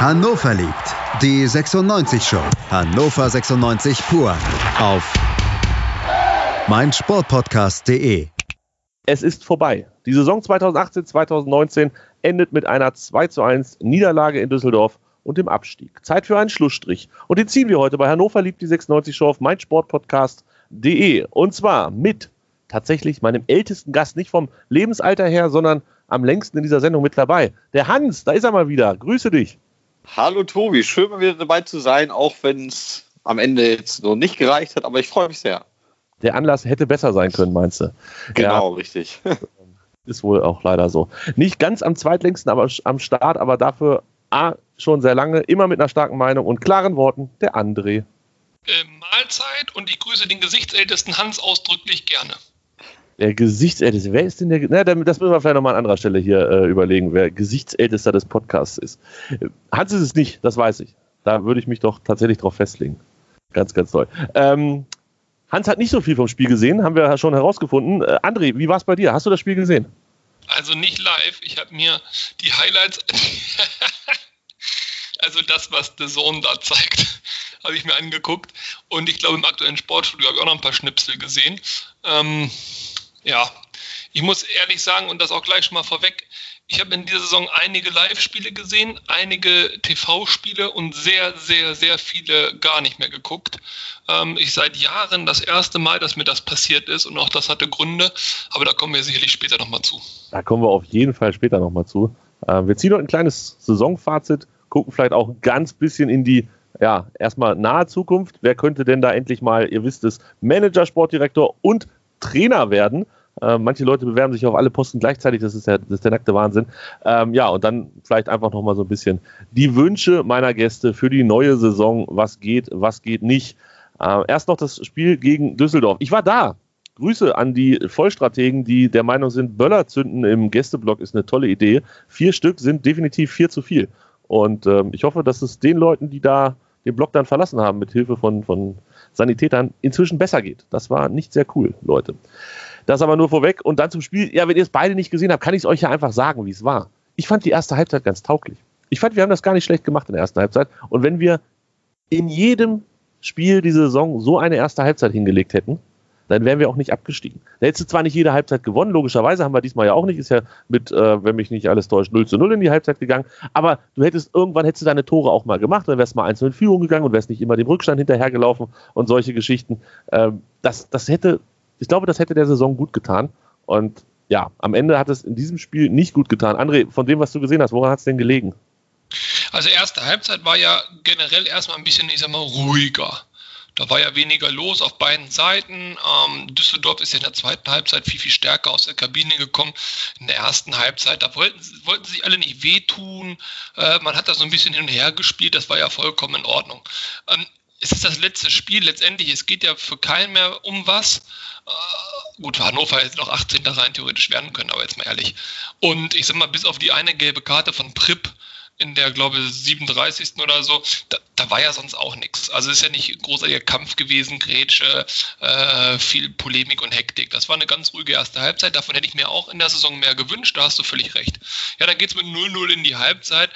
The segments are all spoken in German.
Hannover liebt. Die 96 Show. Hannover 96 pur. Auf meinsportpodcast.de. Es ist vorbei. Die Saison 2018-2019 endet mit einer 2:1 Niederlage in Düsseldorf und dem Abstieg. Zeit für einen Schlussstrich. Und den ziehen wir heute bei Hannover liebt die 96 Show auf meinsportpodcast.de. Und zwar mit tatsächlich meinem ältesten Gast, nicht vom Lebensalter her, sondern am längsten in dieser Sendung mit dabei. Der Hans, da ist er mal wieder. Grüße dich. Hallo Tobi, schön mal wieder dabei zu sein, auch wenn es am Ende jetzt so nicht gereicht hat, aber ich freue mich sehr. Der Anlass hätte besser sein können, meinst du? Genau, ja, richtig. Ist wohl auch leider so. Nicht ganz am zweitlängsten aber am Start, aber dafür A, schon sehr lange, immer mit einer starken Meinung und klaren Worten, der André. Äh, Mahlzeit und ich grüße den gesichtsältesten Hans ausdrücklich gerne. Der Gesichtsälteste, wer ist denn der? Na, das müssen wir vielleicht nochmal an anderer Stelle hier äh, überlegen, wer Gesichtsältester des Podcasts ist. Hans ist es nicht, das weiß ich. Da würde ich mich doch tatsächlich drauf festlegen. Ganz, ganz toll. Ähm, Hans hat nicht so viel vom Spiel gesehen, haben wir schon herausgefunden. Äh, André, wie war es bei dir? Hast du das Spiel gesehen? Also nicht live. Ich habe mir die Highlights, also das, was The Zone da zeigt, habe ich mir angeguckt. Und ich glaube, im aktuellen Sportstudio habe ich auch noch ein paar Schnipsel gesehen. Ähm, ja, ich muss ehrlich sagen und das auch gleich schon mal vorweg, ich habe in dieser Saison einige Live-Spiele gesehen, einige TV-Spiele und sehr, sehr, sehr viele gar nicht mehr geguckt. Ähm, ich seit Jahren das erste Mal, dass mir das passiert ist und auch das hatte Gründe, aber da kommen wir sicherlich später nochmal zu. Da kommen wir auf jeden Fall später nochmal zu. Äh, wir ziehen noch ein kleines Saisonfazit, gucken vielleicht auch ein ganz bisschen in die ja, erstmal nahe Zukunft. Wer könnte denn da endlich mal, ihr wisst es, Manager, Sportdirektor und Trainer werden? Äh, manche Leute bewerben sich auf alle Posten gleichzeitig, das ist, ja, das ist der nackte Wahnsinn. Ähm, ja, und dann vielleicht einfach nochmal so ein bisschen die Wünsche meiner Gäste für die neue Saison. Was geht, was geht nicht. Äh, erst noch das Spiel gegen Düsseldorf. Ich war da. Grüße an die Vollstrategen, die der Meinung sind, Böller zünden im Gästeblock ist eine tolle Idee. Vier Stück sind definitiv vier zu viel. Und ähm, ich hoffe, dass es den Leuten, die da den Block dann verlassen haben, mit Hilfe von, von Sanitätern, inzwischen besser geht. Das war nicht sehr cool, Leute. Das aber nur vorweg. Und dann zum Spiel. Ja, wenn ihr es beide nicht gesehen habt, kann ich es euch ja einfach sagen, wie es war. Ich fand die erste Halbzeit ganz tauglich. Ich fand, wir haben das gar nicht schlecht gemacht in der ersten Halbzeit. Und wenn wir in jedem Spiel diese Saison so eine erste Halbzeit hingelegt hätten, dann wären wir auch nicht abgestiegen. Da hättest du zwar nicht jede Halbzeit gewonnen, logischerweise haben wir diesmal ja auch nicht, ist ja mit, äh, wenn mich nicht alles täuscht, 0 zu 0 in die Halbzeit gegangen, aber du hättest irgendwann hättest du deine Tore auch mal gemacht, dann wärst du mal einzeln in Führung gegangen und wärst nicht immer dem Rückstand hinterhergelaufen und solche Geschichten. Ähm, das, das hätte ich glaube, das hätte der Saison gut getan. Und ja, am Ende hat es in diesem Spiel nicht gut getan. André, von dem, was du gesehen hast, woran hat es denn gelegen? Also erste Halbzeit war ja generell erstmal ein bisschen, ich sag mal, ruhiger. Da war ja weniger los auf beiden Seiten. Ähm, Düsseldorf ist ja in der zweiten Halbzeit viel, viel stärker aus der Kabine gekommen. In der ersten Halbzeit, da wollten, wollten sich alle nicht wehtun. Äh, man hat da so ein bisschen hin und her gespielt. Das war ja vollkommen in Ordnung. Ähm, es ist das letzte Spiel letztendlich. Es geht ja für keinen mehr um was. Äh, gut, für Hannover hätte noch 18. rein theoretisch werden können, aber jetzt mal ehrlich. Und ich sag mal, bis auf die eine gelbe Karte von Pripp in der, glaube ich, 37. oder so, da, da war ja sonst auch nichts. Also ist ja nicht großartiger Kampf gewesen, Grätsche, äh, viel Polemik und Hektik. Das war eine ganz ruhige erste Halbzeit. Davon hätte ich mir auch in der Saison mehr gewünscht, da hast du völlig recht. Ja, dann geht es mit 0-0 in die Halbzeit.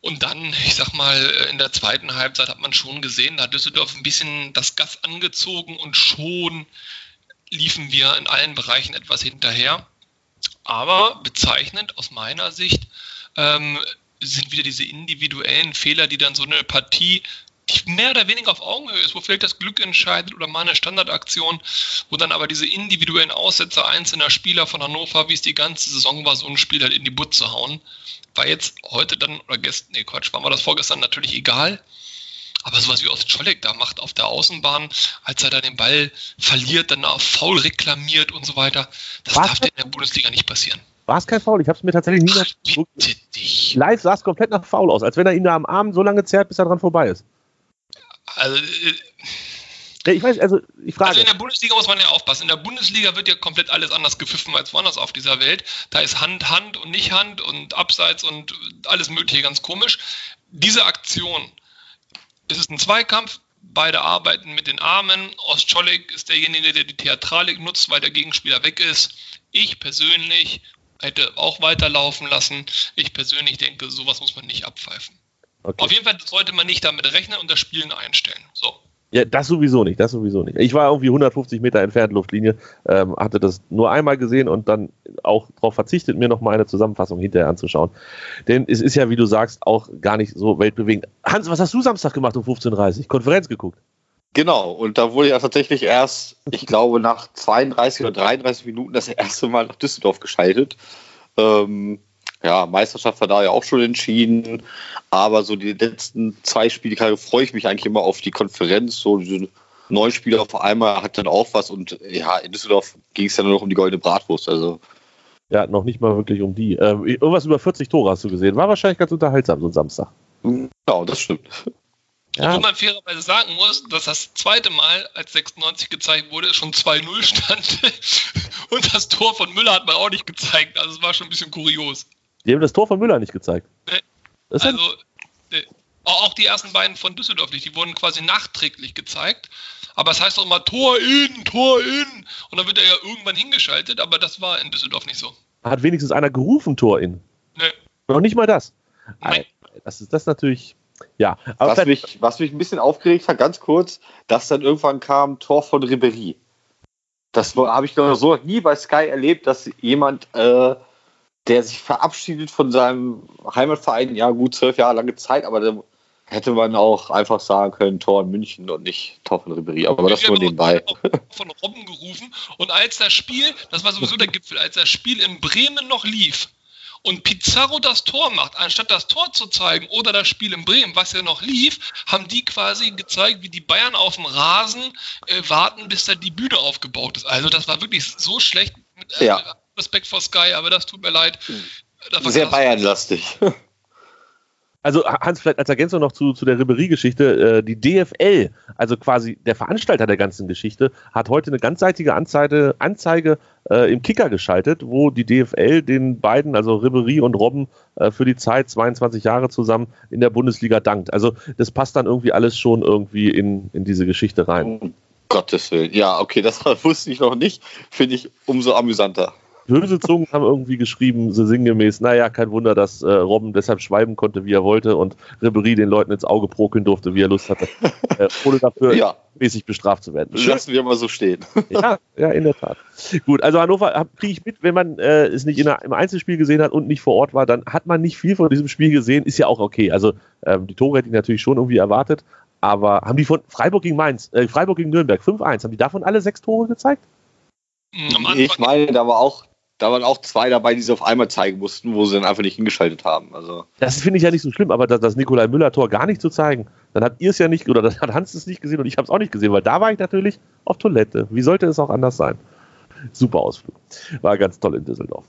Und dann, ich sag mal, in der zweiten Halbzeit hat man schon gesehen, da hat Düsseldorf ein bisschen das Gas angezogen und schon liefen wir in allen Bereichen etwas hinterher. Aber bezeichnend aus meiner Sicht ähm, sind wieder diese individuellen Fehler, die dann so eine Partie, die mehr oder weniger auf Augenhöhe ist, wo vielleicht das Glück entscheidet oder mal eine Standardaktion, wo dann aber diese individuellen Aussetzer einzelner Spieler von Hannover, wie es die ganze Saison war, so ein Spiel halt in die Butze hauen. War jetzt heute dann, oder gestern, nee, Quatsch, war mir das vorgestern natürlich egal. Aber sowas wie Ostscholek da macht auf der Außenbahn, als er da den Ball verliert, dann auf faul reklamiert und so weiter, das Was? darf dir in der Bundesliga nicht passieren. War es kein Foul? Ich habe es mir tatsächlich nie Ach, dich. Live sah es komplett nach Foul aus, als wenn er ihn da am Arm so lange zerrt, bis er dran vorbei ist. Also, äh, ich weiß, also ich frage. Also in der Bundesliga muss man ja aufpassen. In der Bundesliga wird ja komplett alles anders gepfiffen als woanders auf dieser Welt. Da ist Hand, Hand und nicht Hand und Abseits und alles Mögliche ganz komisch. Diese Aktion es ist ein Zweikampf, beide arbeiten mit den Armen. Ostscholek ist derjenige, der die Theatralik nutzt, weil der Gegenspieler weg ist. Ich persönlich hätte auch weiterlaufen lassen. Ich persönlich denke, sowas muss man nicht abpfeifen. Okay. Auf jeden Fall sollte man nicht damit rechnen und das Spielen einstellen. So. Ja, das sowieso nicht, das sowieso nicht. Ich war irgendwie 150 Meter entfernt Luftlinie, ähm, hatte das nur einmal gesehen und dann auch darauf verzichtet, mir noch mal eine Zusammenfassung hinterher anzuschauen. Denn es ist ja, wie du sagst, auch gar nicht so weltbewegend. Hans, was hast du Samstag gemacht um 15.30 Uhr? Konferenz geguckt? Genau, und da wurde ja tatsächlich erst, ich glaube, nach 32 oder 33 Minuten das erste Mal nach Düsseldorf geschaltet. Ähm, ja, Meisterschaft war da ja auch schon entschieden, aber so die letzten zwei Spiele freue ich mich eigentlich immer auf die Konferenz. So diese neun Spieler auf einmal hat dann auch was und ja, in Düsseldorf ging es ja nur noch um die goldene Bratwurst. Also ja, noch nicht mal wirklich um die. Ähm, irgendwas über 40 Tore hast du gesehen. War wahrscheinlich ganz unterhaltsam so ein Samstag. Ja, das stimmt. Ja. Wo man fairerweise sagen muss, dass das zweite Mal, als 96 gezeigt wurde, schon 2-0 stand. Und das Tor von Müller hat man auch nicht gezeigt. Also es war schon ein bisschen kurios. Die haben das Tor von Müller nicht gezeigt. Nee. also, nee. auch die ersten beiden von Düsseldorf nicht. Die wurden quasi nachträglich gezeigt. Aber es heißt auch immer Tor in, Tor in. Und dann wird er ja irgendwann hingeschaltet, aber das war in Düsseldorf nicht so. Hat wenigstens einer gerufen, Tor in. Nee. Noch nicht mal das. Nein. Das ist das natürlich. Ja, was mich, was mich ein bisschen aufgeregt hat, ganz kurz, dass dann irgendwann kam Tor von Ribery. Das habe ich noch so nie bei Sky erlebt, dass jemand äh, der sich verabschiedet von seinem Heimatverein, ja gut, zwölf Jahre lange Zeit, aber da hätte man auch einfach sagen können, Tor in München und nicht Tor von Ribery, aber das nur nebenbei. Von Robben gerufen und als das Spiel, das war sowieso der Gipfel, als das Spiel in Bremen noch lief und Pizarro das Tor macht, anstatt das Tor zu zeigen oder das Spiel in Bremen, was ja noch lief, haben die quasi gezeigt, wie die Bayern auf dem Rasen äh, warten, bis da die Bühne aufgebaut ist. Also das war wirklich so schlecht. Äh, ja Respekt vor Sky, aber das tut mir leid. Sehr Bayern-lastig. Also Hans, vielleicht als Ergänzung noch zu, zu der Ribery-Geschichte, äh, die DFL, also quasi der Veranstalter der ganzen Geschichte, hat heute eine ganzseitige Anzeige, Anzeige äh, im Kicker geschaltet, wo die DFL den beiden, also Ribery und Robben, äh, für die Zeit 22 Jahre zusammen in der Bundesliga dankt. Also das passt dann irgendwie alles schon irgendwie in, in diese Geschichte rein. Um Gottes Willen. Ja, okay, das wusste ich noch nicht. Finde ich umso amüsanter. Böse Zungen haben irgendwie geschrieben, so sinngemäß, naja, kein Wunder, dass äh, Robben deshalb schweiben konnte, wie er wollte und Ribery den Leuten ins Auge prokeln durfte, wie er Lust hatte, äh, ohne dafür ja. mäßig bestraft zu werden. Lassen wir mal so stehen. ja, ja, in der Tat. Gut, also Hannover kriege ich mit, wenn man äh, es nicht der, im Einzelspiel gesehen hat und nicht vor Ort war, dann hat man nicht viel von diesem Spiel gesehen, ist ja auch okay. Also ähm, die Tore hätte ich natürlich schon irgendwie erwartet, aber haben die von Freiburg gegen Mainz, äh, Freiburg gegen Nürnberg 5-1, haben die davon alle sechs Tore gezeigt? Ich meine, da war auch da waren auch zwei dabei, die sie auf einmal zeigen mussten, wo sie dann einfach nicht hingeschaltet haben. Also das finde ich ja nicht so schlimm, aber das, das Nikolai Müller-Tor gar nicht zu zeigen, dann habt ihr es ja nicht, oder dann hat Hans es nicht gesehen und ich habe es auch nicht gesehen, weil da war ich natürlich auf Toilette. Wie sollte es auch anders sein? Super Ausflug. War ganz toll in Düsseldorf.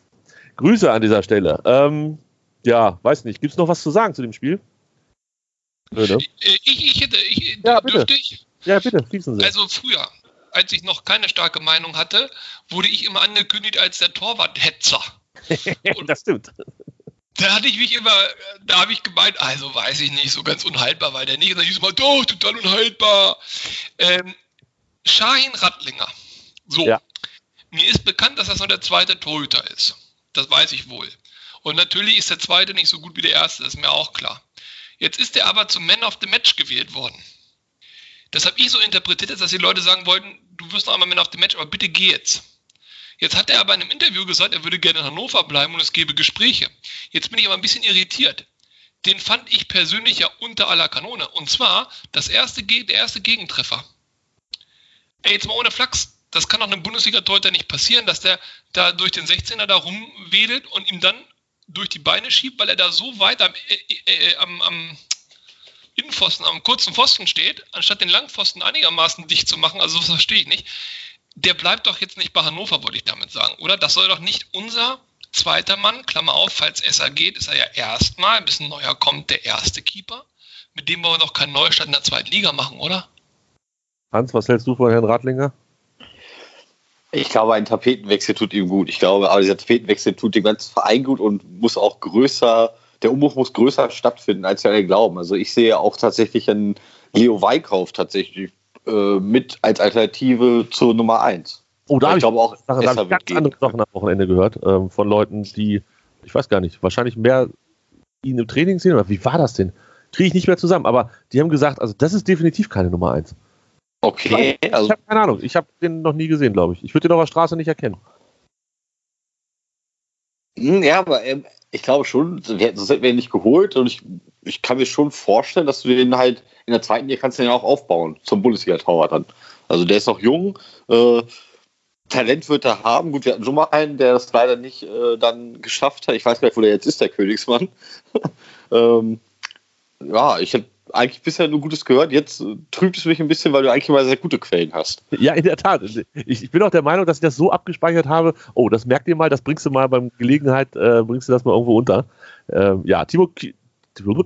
Grüße an dieser Stelle. Ähm, ja, weiß nicht. Gibt es noch was zu sagen zu dem Spiel? Nö, ne? ich, ich, hätte, ich, ja, bitte. Ich? Ja, bitte, Sie. Also früher, als ich noch keine starke Meinung hatte, wurde ich immer angekündigt als der Torwarthetzer. das stimmt. Da hatte ich mich immer, da habe ich gemeint, also weiß ich nicht, so ganz unhaltbar, weil der nicht. Und dann hieß es mal, doch, total unhaltbar. Ähm, Shahin Rattlinger. So. Ja. Mir ist bekannt, dass das noch der zweite Torhüter ist. Das weiß ich wohl. Und natürlich ist der zweite nicht so gut wie der erste, das ist mir auch klar. Jetzt ist er aber zum Man of the Match gewählt worden. Das habe ich so interpretiert, dass die Leute sagen wollten, du wirst noch einmal Man of the Match, aber bitte geh jetzt. Jetzt hat er aber in einem Interview gesagt, er würde gerne in Hannover bleiben und es gäbe Gespräche. Jetzt bin ich aber ein bisschen irritiert. Den fand ich persönlich ja unter aller Kanone. Und zwar das erste, der erste Gegentreffer. Ey, jetzt mal ohne Flachs. Das kann auch einem Bundesliga-Torhüter nicht passieren, dass der da durch den 16er da rumwedelt und ihm dann durch die Beine schiebt, weil er da so weit am, äh, äh, am, am Innenpfosten, am kurzen Pfosten steht, anstatt den Langpfosten einigermaßen dicht zu machen, also das verstehe ich nicht, der bleibt doch jetzt nicht bei Hannover, wollte ich damit sagen, oder? Das soll doch nicht unser zweiter Mann, Klammer auf, falls Esser geht, ist er ja erstmal, bis ein neuer kommt, der erste Keeper. Mit dem wollen wir doch keinen Neustart in der zweiten Liga machen, oder? Hans, was hältst du von Herrn Radlinger? Ich glaube, ein Tapetenwechsel tut ihm gut. Ich glaube, aber dieser Tapetenwechsel tut dem ganzen Verein gut und muss auch größer der Umbruch muss größer stattfinden, als wir alle glauben. Also ich sehe auch tatsächlich einen Leo Weikauf tatsächlich äh, mit als Alternative zur Nummer 1. Oh, da habe ich, glaube auch da, ich ganz andere Sachen am Wochenende gehört ähm, von Leuten, die, ich weiß gar nicht, wahrscheinlich mehr ihn im Training sehen. Oder wie war das denn? kriege ich nicht mehr zusammen. Aber die haben gesagt, also das ist definitiv keine Nummer 1. Okay, also. Ich habe keine Ahnung. Ich habe den noch nie gesehen, glaube ich. Ich würde den auf der Straße nicht erkennen. Hm, ja, aber ähm, ich glaube schon, sonst hätten wir ihn nicht geholt und ich, ich kann mir schon vorstellen, dass du den halt in der zweiten Liga kannst du den auch aufbauen zum Bundesliga-Torwart dann. Also der ist noch jung, äh, Talent wird er haben. Gut, wir hatten schon mal einen, der das leider nicht äh, dann geschafft hat. Ich weiß gar nicht, wo der jetzt ist, der Königsmann. ähm, ja, ich habe eigentlich bisher nur Gutes gehört. Jetzt äh, trübt es mich ein bisschen, weil du eigentlich immer sehr gute Quellen hast. Ja, in der Tat. Ich, ich bin auch der Meinung, dass ich das so abgespeichert habe. Oh, das merkt ihr mal, das bringst du mal beim Gelegenheit, äh, bringst du das mal irgendwo unter. Ähm, ja, Timo,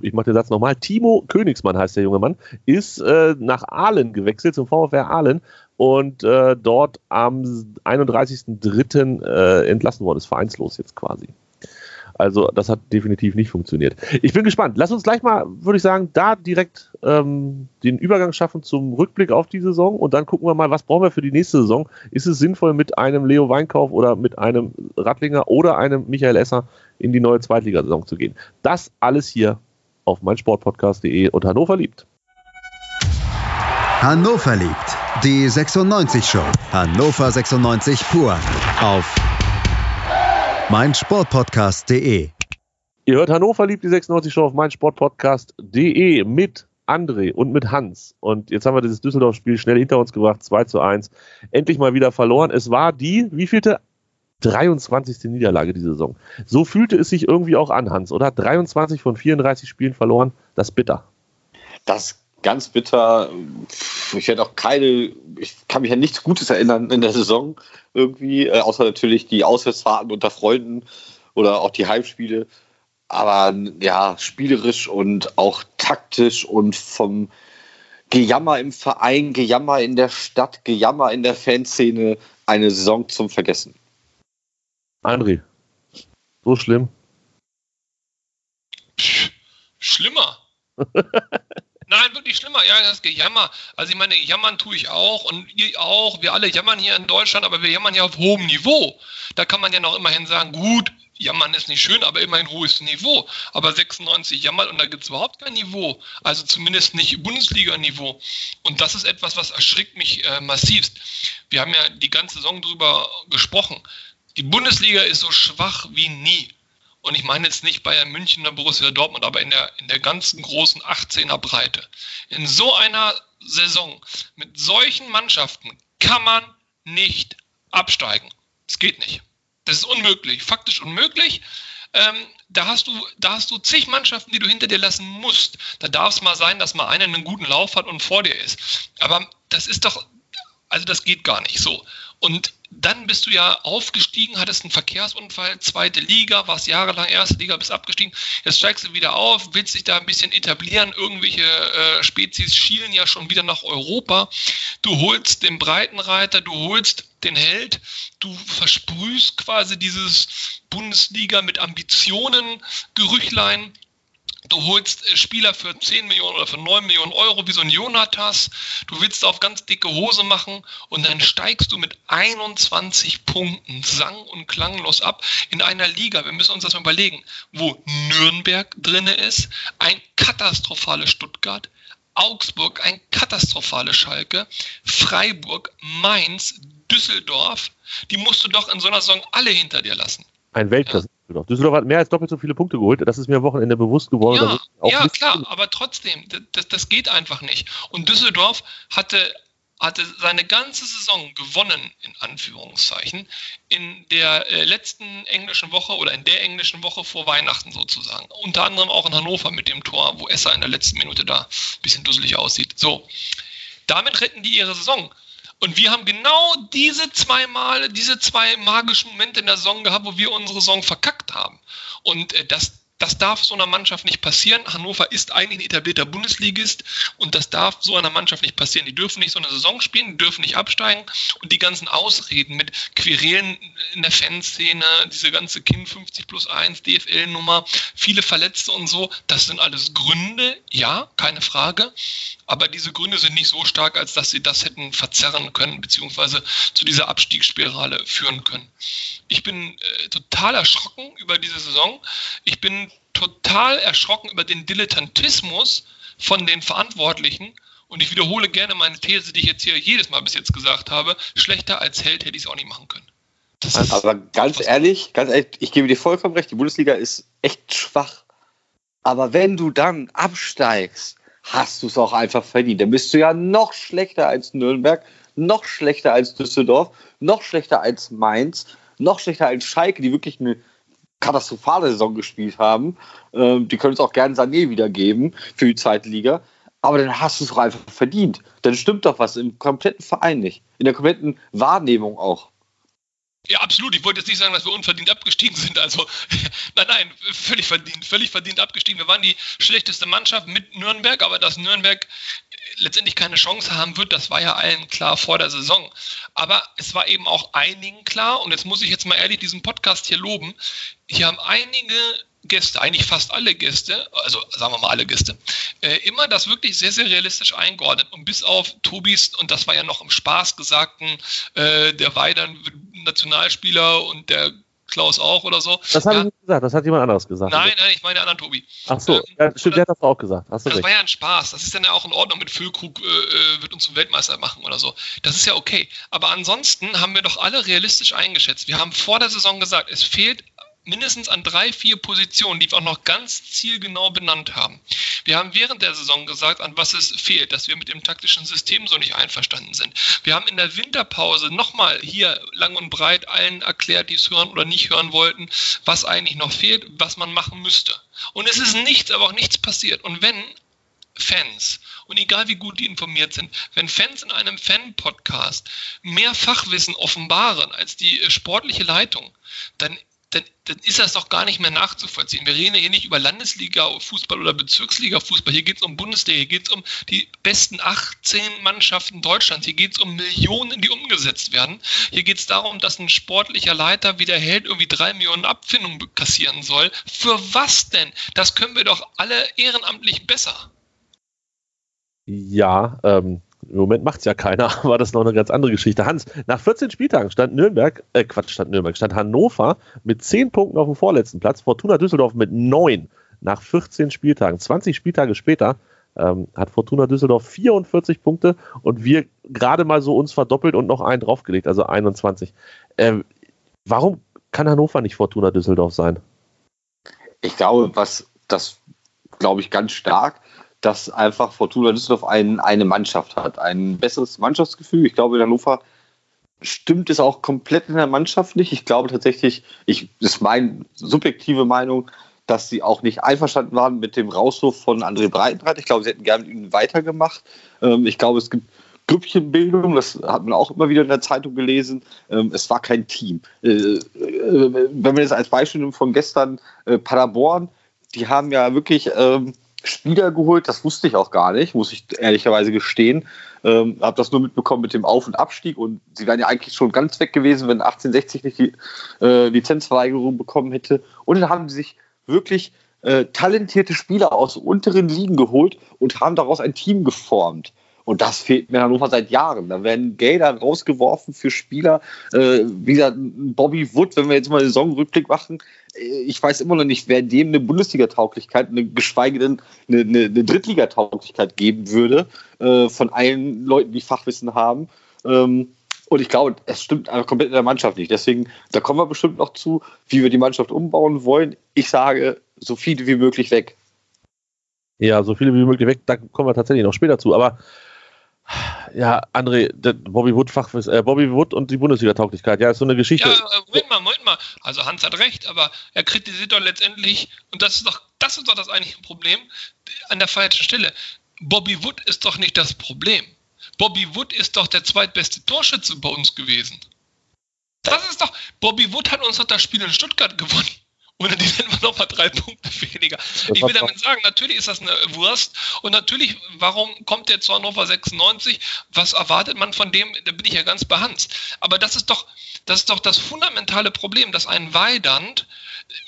ich mache den Satz nochmal. Timo Königsmann heißt der junge Mann, ist äh, nach Aalen gewechselt, zum VfR Aalen und äh, dort am 31.03. Äh, entlassen worden ist, vereinslos jetzt quasi. Also das hat definitiv nicht funktioniert. Ich bin gespannt. Lass uns gleich mal, würde ich sagen, da direkt ähm, den Übergang schaffen zum Rückblick auf die Saison und dann gucken wir mal, was brauchen wir für die nächste Saison. Ist es sinnvoll, mit einem Leo Weinkauf oder mit einem Rattlinger oder einem Michael Esser in die neue Zweitligasaison zu gehen? Das alles hier auf meinsportpodcast.de und Hannover liebt. Hannover liebt. Die 96 Show. Hannover 96 pur auf meinsportpodcast.de. Ihr hört Hannover liebt die 96 Show auf meinsportpodcast.de mit André und mit Hans. Und jetzt haben wir dieses Düsseldorf-Spiel schnell hinter uns gebracht, 2 zu 1. Endlich mal wieder verloren. Es war die, wie vielte? 23. Niederlage diese Saison. So fühlte es sich irgendwie auch an, Hans, oder? 23 von 34 Spielen verloren, das bitter. Das ganz bitter. Ich hätte auch keine, ich kann mich an nichts Gutes erinnern in der Saison irgendwie, äh, außer natürlich die Auswärtsfahrten unter Freunden oder auch die Heimspiele. Aber ja, spielerisch und auch taktisch und vom Gejammer im Verein, Gejammer in der Stadt, Gejammer in der Fanszene, eine Saison zum Vergessen. André, so schlimm. Schlimmer. Nein, wirklich schlimmer. Ja, das Gejammer. Also ich meine, jammern tue ich auch und ihr auch. Wir alle jammern hier in Deutschland, aber wir jammern ja auf hohem Niveau. Da kann man ja noch immerhin sagen, gut, jammern ist nicht schön, aber immerhin hohes Niveau. Aber 96 jammert und da gibt es überhaupt kein Niveau. Also zumindest nicht Bundesliga-Niveau. Und das ist etwas, was erschrickt mich äh, massivst. Wir haben ja die ganze Saison drüber gesprochen. Die Bundesliga ist so schwach wie nie und ich meine jetzt nicht Bayern München oder Borussia Dortmund, aber in der, in der ganzen großen 18er Breite. In so einer Saison mit solchen Mannschaften kann man nicht absteigen. Es geht nicht. Das ist unmöglich, faktisch unmöglich. Ähm, da, hast du, da hast du zig Mannschaften, die du hinter dir lassen musst. Da darf es mal sein, dass mal einer einen guten Lauf hat und vor dir ist. Aber das ist doch, also das geht gar nicht so. Und dann bist du ja aufgestiegen, hattest einen Verkehrsunfall, zweite Liga, warst jahrelang erste Liga, bist abgestiegen. Jetzt steigst du wieder auf, willst dich da ein bisschen etablieren. Irgendwelche äh, Spezies schielen ja schon wieder nach Europa. Du holst den Breitenreiter, du holst den Held, du versprühst quasi dieses Bundesliga mit Ambitionen, Gerüchlein Du holst äh, Spieler für 10 Millionen oder für 9 Millionen Euro wie so ein Jonatas. Du willst auf ganz dicke Hose machen und dann steigst du mit 21 Punkten sang- und klanglos ab in einer Liga. Wir müssen uns das mal überlegen, wo Nürnberg drinne ist, ein katastrophales Stuttgart, Augsburg, ein katastrophales Schalke, Freiburg, Mainz, Düsseldorf. Die musst du doch in so einer Saison alle hinter dir lassen. Ein Weltklasse. Düsseldorf. Düsseldorf hat mehr als doppelt so viele Punkte geholt. Das ist mir am Wochenende bewusst geworden. Ja, ja klar, aber trotzdem, das, das geht einfach nicht. Und Düsseldorf hatte, hatte seine ganze Saison gewonnen, in Anführungszeichen, in der äh, letzten englischen Woche oder in der englischen Woche vor Weihnachten sozusagen. Unter anderem auch in Hannover mit dem Tor, wo Esser in der letzten Minute da ein bisschen dusselig aussieht. So, damit retten die ihre Saison. Und wir haben genau diese zwei Male, diese zwei magischen Momente in der Saison gehabt, wo wir unsere Saison verkackt haben. Und äh, das, das darf so einer Mannschaft nicht passieren. Hannover ist eigentlich ein etablierter Bundesligist und das darf so einer Mannschaft nicht passieren. Die dürfen nicht so eine Saison spielen, die dürfen nicht absteigen und die ganzen Ausreden mit Querelen in der Fanszene, diese ganze Kind 50 plus 1, DFL-Nummer, viele Verletzte und so, das sind alles Gründe, ja, keine Frage, aber diese Gründe sind nicht so stark, als dass sie das hätten verzerren können, beziehungsweise zu dieser Abstiegsspirale führen können. Ich bin äh, total erschrocken über diese Saison. Ich bin total erschrocken über den Dilettantismus von den Verantwortlichen. Und ich wiederhole gerne meine These, die ich jetzt hier jedes Mal bis jetzt gesagt habe. Schlechter als Held hätte ich es auch nicht machen können. Aber ganz ehrlich, ganz ehrlich, ich gebe dir vollkommen recht, die Bundesliga ist echt schwach. Aber wenn du dann absteigst, hast du es auch einfach verdient. Dann bist du ja noch schlechter als Nürnberg, noch schlechter als Düsseldorf, noch schlechter als Mainz, noch schlechter als Schalke, die wirklich eine katastrophale Saison gespielt haben. Ähm, die können es auch gerne Sané wiedergeben für die zweite Liga. Aber dann hast du es doch einfach verdient. Dann stimmt doch was im kompletten Verein nicht. In der kompletten Wahrnehmung auch. Ja, absolut. Ich wollte jetzt nicht sagen, dass wir unverdient abgestiegen sind. Also, nein, nein, völlig verdient, völlig verdient abgestiegen. Wir waren die schlechteste Mannschaft mit Nürnberg, aber dass Nürnberg letztendlich keine Chance haben wird, das war ja allen klar vor der Saison. Aber es war eben auch einigen klar, und jetzt muss ich jetzt mal ehrlich diesen Podcast hier loben. Hier haben einige Gäste, eigentlich fast alle Gäste, also sagen wir mal alle Gäste, äh, immer das wirklich sehr, sehr realistisch eingeordnet. Und bis auf Tobis, und das war ja noch im Spaß gesagten, äh, der Weidern Nationalspieler und der Klaus auch oder so. Das habe ja, ich nicht gesagt, das hat jemand anderes gesagt. Nein, nein, ich meine der anderen Tobi. Ach so, ähm, ja, stimmt, der hat das auch gesagt. das recht. war ja ein Spaß. Das ist dann ja auch in Ordnung mit Füllkrug, äh, äh, wird uns zum Weltmeister machen oder so. Das ist ja okay. Aber ansonsten haben wir doch alle realistisch eingeschätzt. Wir haben vor der Saison gesagt, es fehlt mindestens an drei, vier Positionen, die wir auch noch ganz zielgenau benannt haben. Wir haben während der Saison gesagt, an was es fehlt, dass wir mit dem taktischen System so nicht einverstanden sind. Wir haben in der Winterpause nochmal hier lang und breit allen erklärt, die es hören oder nicht hören wollten, was eigentlich noch fehlt, was man machen müsste. Und es ist nichts, aber auch nichts passiert. Und wenn Fans, und egal wie gut die informiert sind, wenn Fans in einem Fan-Podcast mehr Fachwissen offenbaren als die sportliche Leitung, dann dann, dann ist das doch gar nicht mehr nachzuvollziehen. Wir reden hier nicht über Landesliga-Fußball oder Bezirksliga-Fußball. Hier geht es um Bundesliga, hier geht es um die besten 18 Mannschaften Deutschlands. Hier geht es um Millionen, die umgesetzt werden. Hier geht es darum, dass ein sportlicher Leiter wie der Held irgendwie drei Millionen Abfindungen kassieren soll. Für was denn? Das können wir doch alle ehrenamtlich besser. Ja, ähm, im Moment macht es ja keiner, aber das ist noch eine ganz andere Geschichte. Hans, nach 14 Spieltagen stand Nürnberg, äh Quatsch, stand Nürnberg, stand Hannover mit 10 Punkten auf dem vorletzten Platz, Fortuna Düsseldorf mit 9 nach 14 Spieltagen. 20 Spieltage später ähm, hat Fortuna Düsseldorf 44 Punkte und wir gerade mal so uns verdoppelt und noch einen draufgelegt, also 21. Ähm, warum kann Hannover nicht Fortuna Düsseldorf sein? Ich glaube, was das glaube ich ganz stark dass einfach Fortuna Düsseldorf ein, eine Mannschaft hat, ein besseres Mannschaftsgefühl. Ich glaube, in Hannover stimmt es auch komplett in der Mannschaft nicht. Ich glaube tatsächlich, ich, das ist meine subjektive Meinung, dass sie auch nicht einverstanden waren mit dem Rauswurf von André Breitenreit. Ich glaube, sie hätten gerne mit ihm weitergemacht. Ähm, ich glaube, es gibt Grüppchenbildung, das hat man auch immer wieder in der Zeitung gelesen. Ähm, es war kein Team. Äh, äh, wenn wir jetzt als Beispiel nehmen von gestern äh, Paderborn, die haben ja wirklich ähm, Spieler geholt, das wusste ich auch gar nicht, muss ich ehrlicherweise gestehen. Ähm, habe das nur mitbekommen mit dem Auf- und Abstieg und sie wären ja eigentlich schon ganz weg gewesen, wenn 1860 nicht die äh, Lizenzverweigerung bekommen hätte. Und dann haben sie sich wirklich äh, talentierte Spieler aus unteren Ligen geholt und haben daraus ein Team geformt. Und das fehlt mir in Hannover seit Jahren. Da werden Gelder rausgeworfen für Spieler. Äh, wie gesagt, Bobby Wood, wenn wir jetzt mal den Saisonrückblick machen, äh, ich weiß immer noch nicht, wer dem eine Bundesliga-Tauglichkeit, eine, geschweige denn eine, eine, eine Drittliga-Tauglichkeit geben würde, äh, von allen Leuten, die Fachwissen haben. Ähm, und ich glaube, es stimmt komplett in der Mannschaft nicht. Deswegen, da kommen wir bestimmt noch zu, wie wir die Mannschaft umbauen wollen. Ich sage, so viele wie möglich weg. Ja, so viele wie möglich weg, da kommen wir tatsächlich noch später zu. Aber ja, André, Bobby Wood, Fachwiss, äh, Bobby Wood und die Bundesliga-Tauglichkeit, ja, ist so eine Geschichte. Ja, äh, Moment mal, Moment mal. Also Hans hat recht, aber er kritisiert doch letztendlich, und das ist doch, das ist doch das eigentliche Problem, an der falschen Stelle. Bobby Wood ist doch nicht das Problem. Bobby Wood ist doch der zweitbeste Torschütze bei uns gewesen. Das ist doch, Bobby Wood hat uns doch das Spiel in Stuttgart gewonnen. Und die sind wir nochmal drei Punkte weniger. Ich will damit sagen, natürlich ist das eine Wurst. Und natürlich, warum kommt der zu Hannover 96? Was erwartet man von dem? Da bin ich ja ganz behanzt. Aber das ist doch, das ist doch das fundamentale Problem, dass ein Weidand,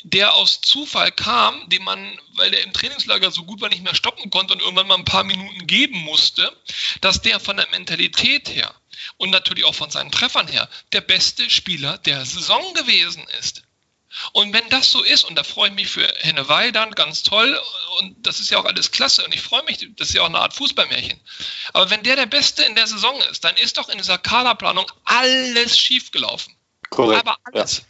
der aus Zufall kam, den man, weil der im Trainingslager so gut war, nicht mehr stoppen konnte und irgendwann mal ein paar Minuten geben musste, dass der von der Mentalität her und natürlich auch von seinen Treffern her der beste Spieler der Saison gewesen ist. Und wenn das so ist, und da freue ich mich für Henne Weidand, ganz toll, und das ist ja auch alles klasse, und ich freue mich, das ist ja auch eine Art Fußballmärchen. Aber wenn der der Beste in der Saison ist, dann ist doch in dieser Kaderplanung alles schiefgelaufen. Korrekt. Aber alles.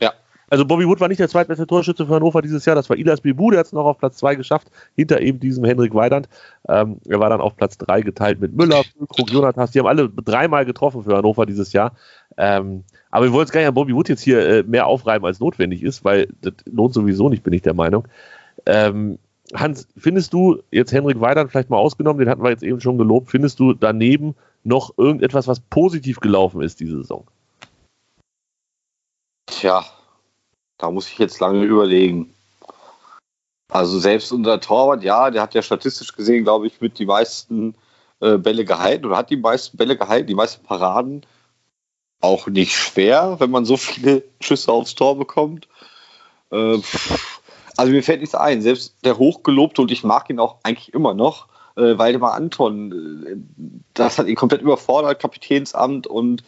Ja. ja. Also Bobby Wood war nicht der zweitbeste Torschütze für Hannover dieses Jahr, das war Ilas Bibu, der hat es noch auf Platz 2 geschafft, hinter eben diesem Henrik Weidand. Ähm, er war dann auf Platz 3 geteilt mit Müller, Krug, Jonathas, die haben alle dreimal getroffen für Hannover dieses Jahr. Ähm, aber wir wollen es gar nicht an Bobby Wood jetzt hier äh, mehr aufreiben, als notwendig ist, weil das lohnt sowieso nicht, bin ich der Meinung. Ähm, Hans, findest du jetzt Henrik Weidand vielleicht mal ausgenommen, den hatten wir jetzt eben schon gelobt, findest du daneben noch irgendetwas, was positiv gelaufen ist diese Saison? Tja, da muss ich jetzt lange überlegen. Also selbst unser Torwart, ja, der hat ja statistisch gesehen, glaube ich, mit die meisten äh, Bälle gehalten oder hat die meisten Bälle gehalten, die meisten Paraden. Auch nicht schwer, wenn man so viele Schüsse aufs Tor bekommt. Äh, also mir fällt nichts ein. Selbst der Hochgelobte, und ich mag ihn auch eigentlich immer noch, äh, Waldemar Anton, äh, das hat ihn komplett überfordert, Kapitänsamt und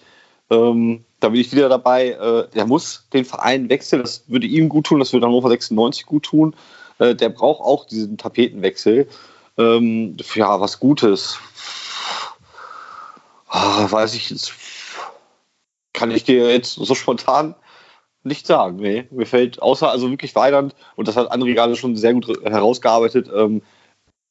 ähm, da bin ich wieder dabei, äh, der muss den Verein wechseln, das würde ihm gut tun, das würde Hannover 96 gut tun. Äh, der braucht auch diesen Tapetenwechsel. Ähm, ja, was Gutes. Ah, weiß ich jetzt. Kann ich dir jetzt so spontan nicht sagen. Nee, mir fällt außer also wirklich Weidand, und das hat André gerade schon sehr gut herausgearbeitet, ähm,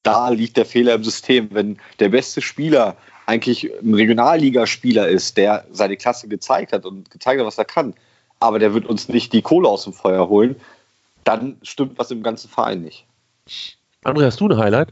da liegt der Fehler im System. Wenn der beste Spieler eigentlich ein Regionalligaspieler ist, der seine Klasse gezeigt hat und gezeigt hat, was er kann, aber der wird uns nicht die Kohle aus dem Feuer holen, dann stimmt was im ganzen Verein nicht. André, hast du ein Highlight?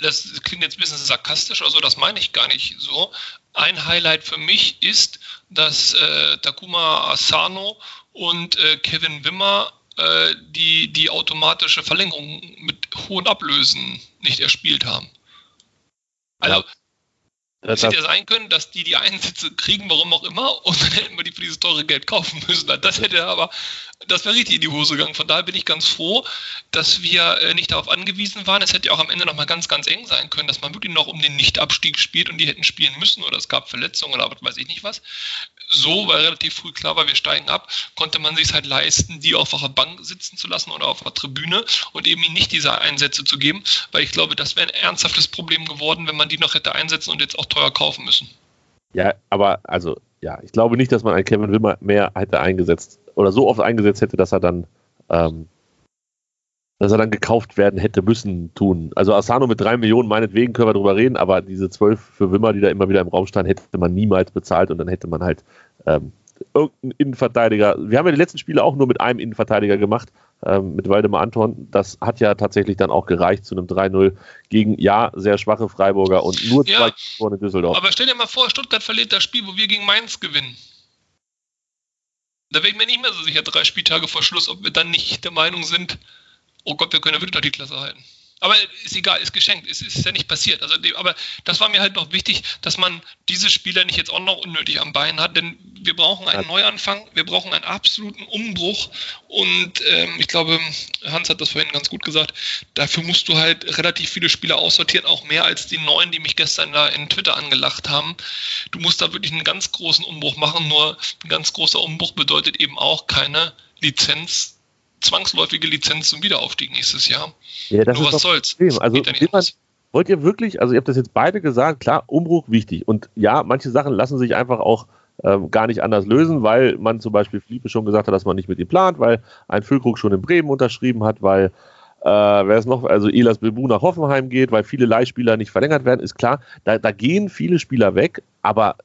Das klingt jetzt ein bisschen sarkastisch, also das meine ich gar nicht so. Ein Highlight für mich ist, dass äh, Takuma Asano und äh, Kevin Wimmer äh, die, die automatische Verlängerung mit hohen Ablösen nicht erspielt haben. Also, ja. Es hätte ja sein können, dass die die Einsätze kriegen, warum auch immer, und dann hätten wir die für dieses teure Geld kaufen müssen. Das hätte aber, das wäre richtig in die Hose gegangen. Von daher bin ich ganz froh, dass wir äh, nicht darauf angewiesen waren. Es hätte ja auch am Ende nochmal ganz, ganz eng sein können, dass man wirklich noch um den Nichtabstieg spielt und die hätten spielen müssen oder es gab Verletzungen oder was weiß ich nicht was. So, weil relativ früh klar war, wir steigen ab, konnte man sich halt leisten, die auf der Bank sitzen zu lassen oder auf der Tribüne und eben nicht diese Einsätze zu geben, weil ich glaube, das wäre ein ernsthaftes Problem geworden, wenn man die noch hätte einsetzen und jetzt auch teuer kaufen müssen. Ja, aber also, ja, ich glaube nicht, dass man einen Kevin Wimmer mehr hätte eingesetzt oder so oft eingesetzt hätte, dass er dann, ähm, dass er dann gekauft werden hätte müssen tun. Also Asano mit drei Millionen, meinetwegen können wir drüber reden, aber diese zwölf für Wimmer, die da immer wieder im Raum standen, hätte man niemals bezahlt und dann hätte man halt ähm, irgendeinen Innenverteidiger. Wir haben ja die letzten Spiele auch nur mit einem Innenverteidiger gemacht, ähm, mit Waldemar Anton. Das hat ja tatsächlich dann auch gereicht zu einem 3-0 gegen, ja, sehr schwache Freiburger und nur ja, zwei Tore in Düsseldorf. Aber stell dir mal vor, Stuttgart verliert das Spiel, wo wir gegen Mainz gewinnen. Da wäre ich mir nicht mehr so sicher, drei Spieltage vor Schluss, ob wir dann nicht der Meinung sind, oh Gott, wir können ja wirklich noch die Klasse halten. Aber ist egal, ist geschenkt, ist, ist ja nicht passiert. Also, aber das war mir halt noch wichtig, dass man diese Spieler nicht jetzt auch noch unnötig am Bein hat, denn wir brauchen einen Neuanfang, wir brauchen einen absoluten Umbruch und ähm, ich glaube, Hans hat das vorhin ganz gut gesagt, dafür musst du halt relativ viele Spieler aussortieren, auch mehr als die neun, die mich gestern da in Twitter angelacht haben. Du musst da wirklich einen ganz großen Umbruch machen, nur ein ganz großer Umbruch bedeutet eben auch keine Lizenz zwangsläufige Lizenz zum Wiederaufstieg nächstes Jahr. Ja, das Nur ist was soll's. Also, wollt ihr wirklich, also ihr habt das jetzt beide gesagt, klar, Umbruch wichtig. Und ja, manche Sachen lassen sich einfach auch ähm, gar nicht anders lösen, weil man zum Beispiel Felipe schon gesagt hat, dass man nicht mit ihm plant, weil ein Füllkrug schon in Bremen unterschrieben hat, weil äh, wer ist noch, also Elas Bilbu nach Hoffenheim geht, weil viele Leihspieler nicht verlängert werden, ist klar, da, da gehen viele Spieler weg, aber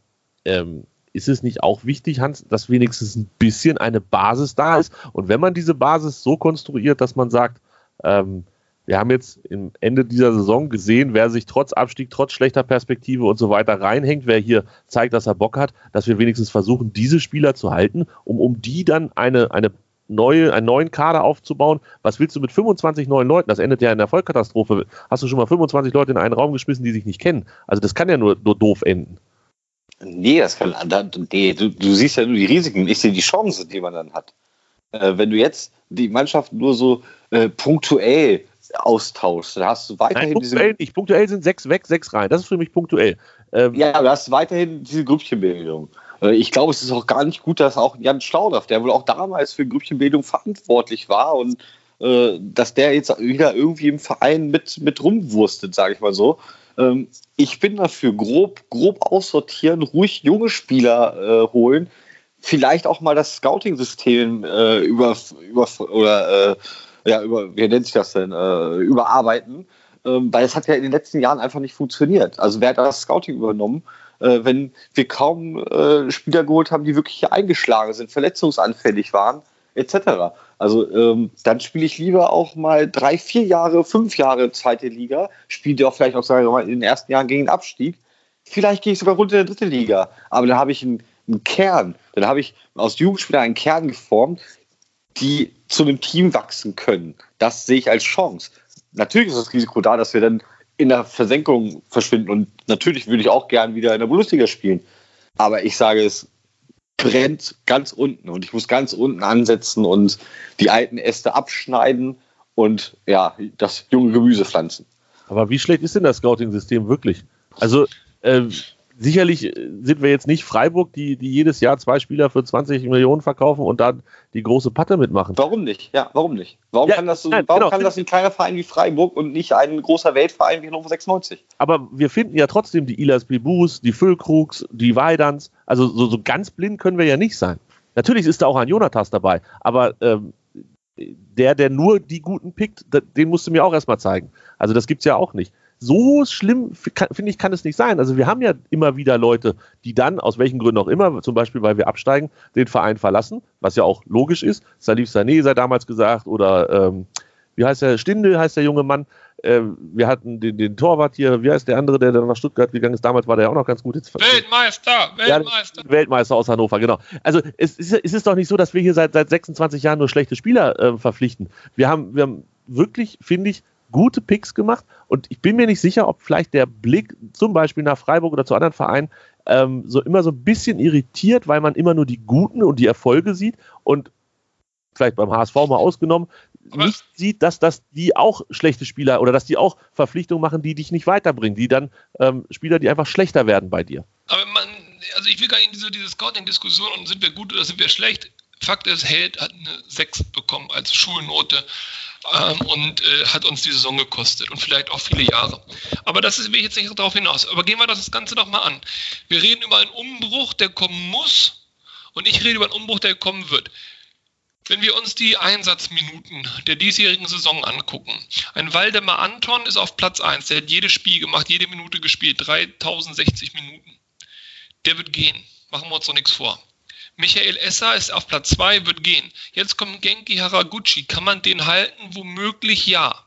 ähm, ist es nicht auch wichtig, Hans, dass wenigstens ein bisschen eine Basis da ist? Und wenn man diese Basis so konstruiert, dass man sagt, ähm, wir haben jetzt im Ende dieser Saison gesehen, wer sich trotz Abstieg, trotz schlechter Perspektive und so weiter reinhängt, wer hier zeigt, dass er Bock hat, dass wir wenigstens versuchen, diese Spieler zu halten, um, um die dann eine, eine neue, einen neuen Kader aufzubauen. Was willst du mit 25 neuen Leuten? Das endet ja in der Vollkatastrophe. Hast du schon mal 25 Leute in einen Raum geschmissen, die sich nicht kennen? Also das kann ja nur, nur doof enden. Nee, das kann, nee, du, du siehst ja nur die Risiken, ich sehe die Chancen, die man dann hat. Äh, wenn du jetzt die Mannschaft nur so äh, punktuell austauschst, dann hast du weiterhin Nein, punktuell diese. Punktuell sind sechs weg, sechs rein. Das ist für mich punktuell. Ähm, ja, aber du hast weiterhin diese Grüppchenbildung. äh, ich glaube, es ist auch gar nicht gut, dass auch Jan Schlaudorf, der wohl auch damals für Grüppchenbildung verantwortlich war und äh, dass der jetzt wieder irgendwie im Verein mit, mit rumwurstet, sage ich mal so. Ähm, ich bin dafür, grob, grob aussortieren, ruhig junge Spieler äh, holen, vielleicht auch mal das Scouting-System äh, über, über oder äh, ja, über, wie nennt sich das denn, äh, überarbeiten, ähm, weil es hat ja in den letzten Jahren einfach nicht funktioniert. Also wer hat das Scouting übernommen, äh, wenn wir kaum äh, Spieler geholt haben, die wirklich hier eingeschlagen sind, verletzungsanfällig waren, etc. Also ähm, dann spiele ich lieber auch mal drei, vier Jahre, fünf Jahre zweite Liga, spiele auch vielleicht auch, sagen wir mal, in den ersten Jahren gegen den Abstieg. Vielleicht gehe ich sogar runter in die dritte Liga, aber dann habe ich einen, einen Kern, dann habe ich aus Jugendspielern einen Kern geformt, die zu einem Team wachsen können. Das sehe ich als Chance. Natürlich ist das Risiko da, dass wir dann in der Versenkung verschwinden und natürlich würde ich auch gern wieder in der Bundesliga spielen. Aber ich sage es brennt ganz unten und ich muss ganz unten ansetzen und die alten Äste abschneiden und ja, das junge Gemüse pflanzen. Aber wie schlecht ist denn das Scouting-System wirklich? Also, äh, sicherlich äh, sind wir jetzt nicht Freiburg, die, die jedes Jahr zwei Spieler für 20 Millionen verkaufen und dann die große Patte mitmachen. Warum nicht? Ja, warum nicht? Warum ja, kann, das, so, nein, warum genau. kann das ein kleiner Verein wie Freiburg und nicht ein großer Weltverein wie Hannover 96? Aber wir finden ja trotzdem die Ilas Bibus, die Füllkrugs, die Weidans. Also so, so ganz blind können wir ja nicht sein. Natürlich ist da auch ein Jonathas dabei, aber ähm, der, der nur die Guten pickt, den musst du mir auch erstmal zeigen. Also das gibt es ja auch nicht so schlimm, finde ich, kann es nicht sein. Also wir haben ja immer wieder Leute, die dann, aus welchen Gründen auch immer, zum Beispiel, weil wir absteigen, den Verein verlassen, was ja auch logisch ist. Salif Sané sei damals gesagt oder ähm, wie heißt der, Stindel heißt der junge Mann. Ähm, wir hatten den, den, Torwart hier, wie heißt der andere, der dann nach Stuttgart gegangen ist? Damals war der auch noch ganz gut. Jetzt, Weltmeister, Weltmeister. Ja, Weltmeister aus Hannover, genau. Also es ist, es ist doch nicht so, dass wir hier seit, seit 26 Jahren nur schlechte Spieler äh, verpflichten. Wir haben, wir haben wirklich, finde ich, gute Picks gemacht und ich bin mir nicht sicher, ob vielleicht der Blick zum Beispiel nach Freiburg oder zu anderen Vereinen ähm, so immer so ein bisschen irritiert, weil man immer nur die guten und die Erfolge sieht und vielleicht beim HSV mal ausgenommen, Aber nicht sieht, dass, dass die auch schlechte Spieler oder dass die auch Verpflichtungen machen, die dich nicht weiterbringen, die dann ähm, Spieler, die einfach schlechter werden bei dir. Aber man, also ich will gar nicht in diese, diese Scouting-Diskussion und sind wir gut oder sind wir schlecht. Fakt ist, Held hat eine 6 bekommen als Schulnote ähm, und äh, hat uns die Saison gekostet und vielleicht auch viele Jahre. Aber das will ich jetzt nicht darauf hinaus. Aber gehen wir das Ganze doch mal an. Wir reden über einen Umbruch, der kommen muss und ich rede über einen Umbruch, der kommen wird. Wenn wir uns die Einsatzminuten der diesjährigen Saison angucken, ein Waldemar Anton ist auf Platz 1, der hat jedes Spiel gemacht, jede Minute gespielt, 3060 Minuten. Der wird gehen, machen wir uns doch nichts vor. Michael Esser ist auf Platz 2, wird gehen. Jetzt kommt Genki Haraguchi. Kann man den halten? Womöglich ja.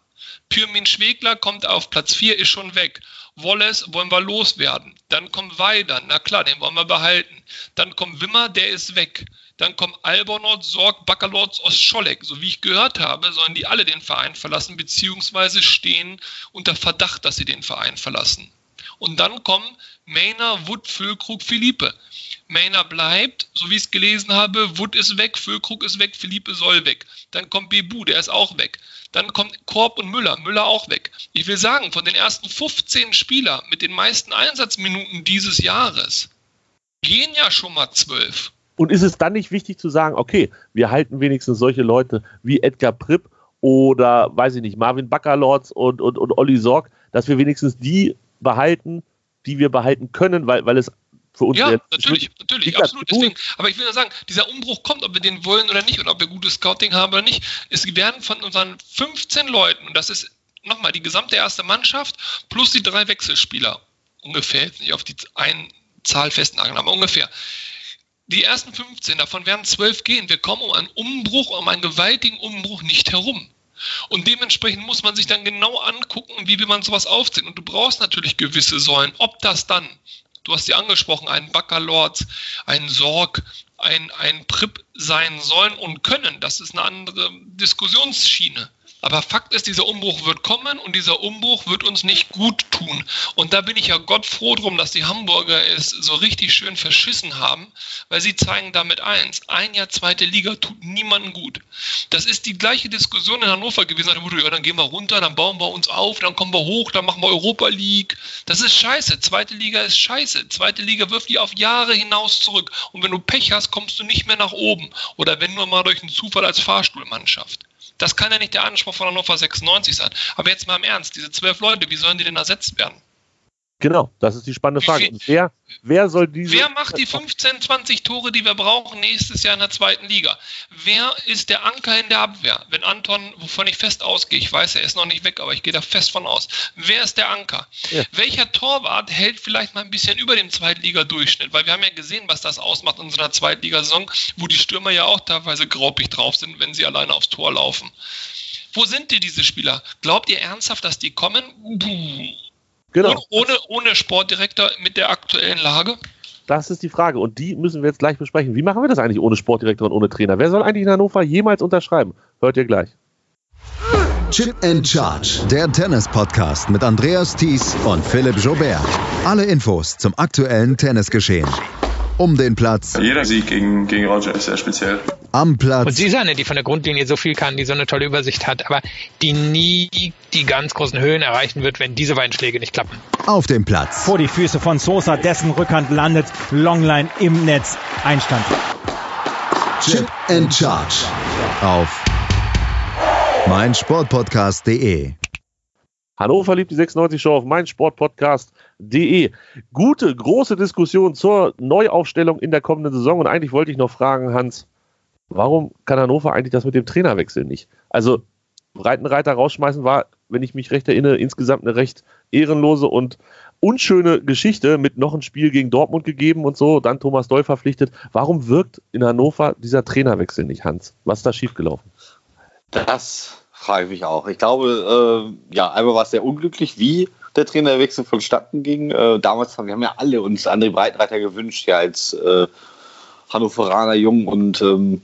Pyrmin Schwegler kommt auf Platz 4, ist schon weg. Wallace wollen wir loswerden. Dann kommt Weider, na klar, den wollen wir behalten. Dann kommt Wimmer, der ist weg. Dann kommt Albonot, Sorg, Baccalords, Ostscholek. So wie ich gehört habe, sollen die alle den Verein verlassen, beziehungsweise stehen unter Verdacht, dass sie den Verein verlassen. Und dann kommen Maynard, Wood, Füllkrug, Philippe. Maynard bleibt, so wie ich es gelesen habe, Wood ist weg, Füllkrug ist weg, Philippe soll weg. Dann kommt Bebu, der ist auch weg. Dann kommt Korb und Müller, Müller auch weg. Ich will sagen, von den ersten 15 Spielern mit den meisten Einsatzminuten dieses Jahres gehen ja schon mal 12. Und ist es dann nicht wichtig zu sagen, okay, wir halten wenigstens solche Leute wie Edgar Pripp oder, weiß ich nicht, Marvin Baccalords und, und, und Olli Sorg, dass wir wenigstens die behalten, die wir behalten können, weil, weil es für uns ja, natürlich, natürlich, absolut. Deswegen, aber ich will nur sagen, dieser Umbruch kommt, ob wir den wollen oder nicht, oder ob wir gutes Scouting haben oder nicht. Es werden von unseren 15 Leuten, und das ist nochmal die gesamte erste Mannschaft, plus die drei Wechselspieler, ungefähr, jetzt nicht auf die einen Zahl festnageln, aber ungefähr. Die ersten 15, davon werden 12 gehen. Wir kommen um einen Umbruch, um einen gewaltigen Umbruch nicht herum. Und dementsprechend muss man sich dann genau angucken, wie will man sowas aufziehen. Und du brauchst natürlich gewisse Säulen. Ob das dann du hast sie angesprochen, einen Baccalords, einen Sorg, ein, ein Prip sein sollen und können. Das ist eine andere Diskussionsschiene. Aber Fakt ist, dieser Umbruch wird kommen und dieser Umbruch wird uns nicht gut tun. Und da bin ich ja Gott froh drum, dass die Hamburger es so richtig schön verschissen haben, weil sie zeigen damit eins. Ein Jahr zweite Liga tut niemandem gut. Das ist die gleiche Diskussion in Hannover gewesen. Ja, dann gehen wir runter, dann bauen wir uns auf, dann kommen wir hoch, dann machen wir Europa League. Das ist scheiße. Zweite Liga ist scheiße. Zweite Liga wirft die auf Jahre hinaus zurück. Und wenn du Pech hast, kommst du nicht mehr nach oben. Oder wenn nur mal durch einen Zufall als Fahrstuhlmannschaft. Das kann ja nicht der Anspruch von Hannover 96 sein. Aber jetzt mal im Ernst, diese zwölf Leute, wie sollen die denn ersetzt werden? Genau, das ist die spannende Frage. Wer, wer soll diese. Wer macht die 15, 20 Tore, die wir brauchen nächstes Jahr in der zweiten Liga? Wer ist der Anker in der Abwehr? Wenn Anton, wovon ich fest ausgehe, ich weiß, er ist noch nicht weg, aber ich gehe da fest von aus. Wer ist der Anker? Ja. Welcher Torwart hält vielleicht mal ein bisschen über dem Zweitliga-Durchschnitt? Weil wir haben ja gesehen, was das ausmacht in einer Zweitligasaison, wo die Stürmer ja auch teilweise graupig drauf sind, wenn sie alleine aufs Tor laufen. Wo sind die, diese Spieler? Glaubt ihr ernsthaft, dass die kommen? Puh. Genau. Ohne, ohne Sportdirektor mit der aktuellen Lage? Das ist die Frage und die müssen wir jetzt gleich besprechen. Wie machen wir das eigentlich ohne Sportdirektor und ohne Trainer? Wer soll eigentlich in Hannover jemals unterschreiben? Hört ihr gleich. Chip and Charge, der Tennis-Podcast mit Andreas Thies und Philipp Jobert. Alle Infos zum aktuellen Tennisgeschehen um den Platz. Jeder Sieg gegen, gegen Roger ist sehr speziell. Am Platz. Und sie ist eine, die von der Grundlinie so viel kann, die so eine tolle Übersicht hat, aber die nie die ganz großen Höhen erreichen wird, wenn diese beiden Schläge nicht klappen. Auf dem Platz. Vor die Füße von Sosa, dessen Rückhand landet, Longline im Netz, Einstand. Chip and Charge auf meinsportpodcast.de Hannover liebt die 96 Show auf meinsportpodcast.de. Gute, große Diskussion zur Neuaufstellung in der kommenden Saison. Und eigentlich wollte ich noch fragen, Hans, warum kann Hannover eigentlich das mit dem Trainerwechsel nicht? Also, Breitenreiter rausschmeißen war, wenn ich mich recht erinnere, insgesamt eine recht ehrenlose und unschöne Geschichte mit noch ein Spiel gegen Dortmund gegeben und so, dann Thomas Doll verpflichtet. Warum wirkt in Hannover dieser Trainerwechsel nicht, Hans? Was ist da schiefgelaufen? Das frage ich mich auch. Ich glaube, äh, ja, einmal war es sehr unglücklich, wie der Trainerwechsel vonstatten ging. Äh, damals haben wir haben ja alle uns André Breitenreiter gewünscht, ja, als äh, Hannoveraner Jung. Und ähm,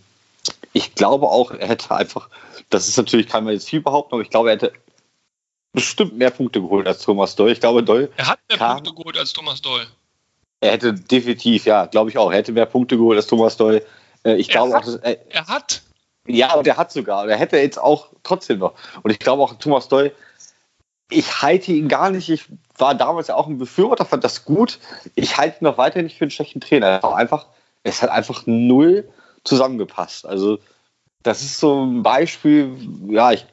ich glaube auch, er hätte einfach, das ist natürlich, kann man jetzt viel behaupten, aber ich glaube, er hätte bestimmt mehr Punkte geholt als Thomas Doll. Ich glaube, Doll. Er hat mehr kam, Punkte geholt als Thomas Doll. Er hätte definitiv, ja, glaube ich auch. Er hätte mehr Punkte geholt als Thomas Doll. Äh, ich er glaube hat, auch, dass, äh, er hat ja, und er hat sogar. Er hätte jetzt auch trotzdem noch. Und ich glaube auch Thomas Doll, ich halte ihn gar nicht. Ich war damals ja auch ein Befürworter, fand das gut. Ich halte ihn noch weiter nicht für einen schlechten Trainer. Einfach, es hat einfach null zusammengepasst. Also, das ist so ein Beispiel, ja, ich,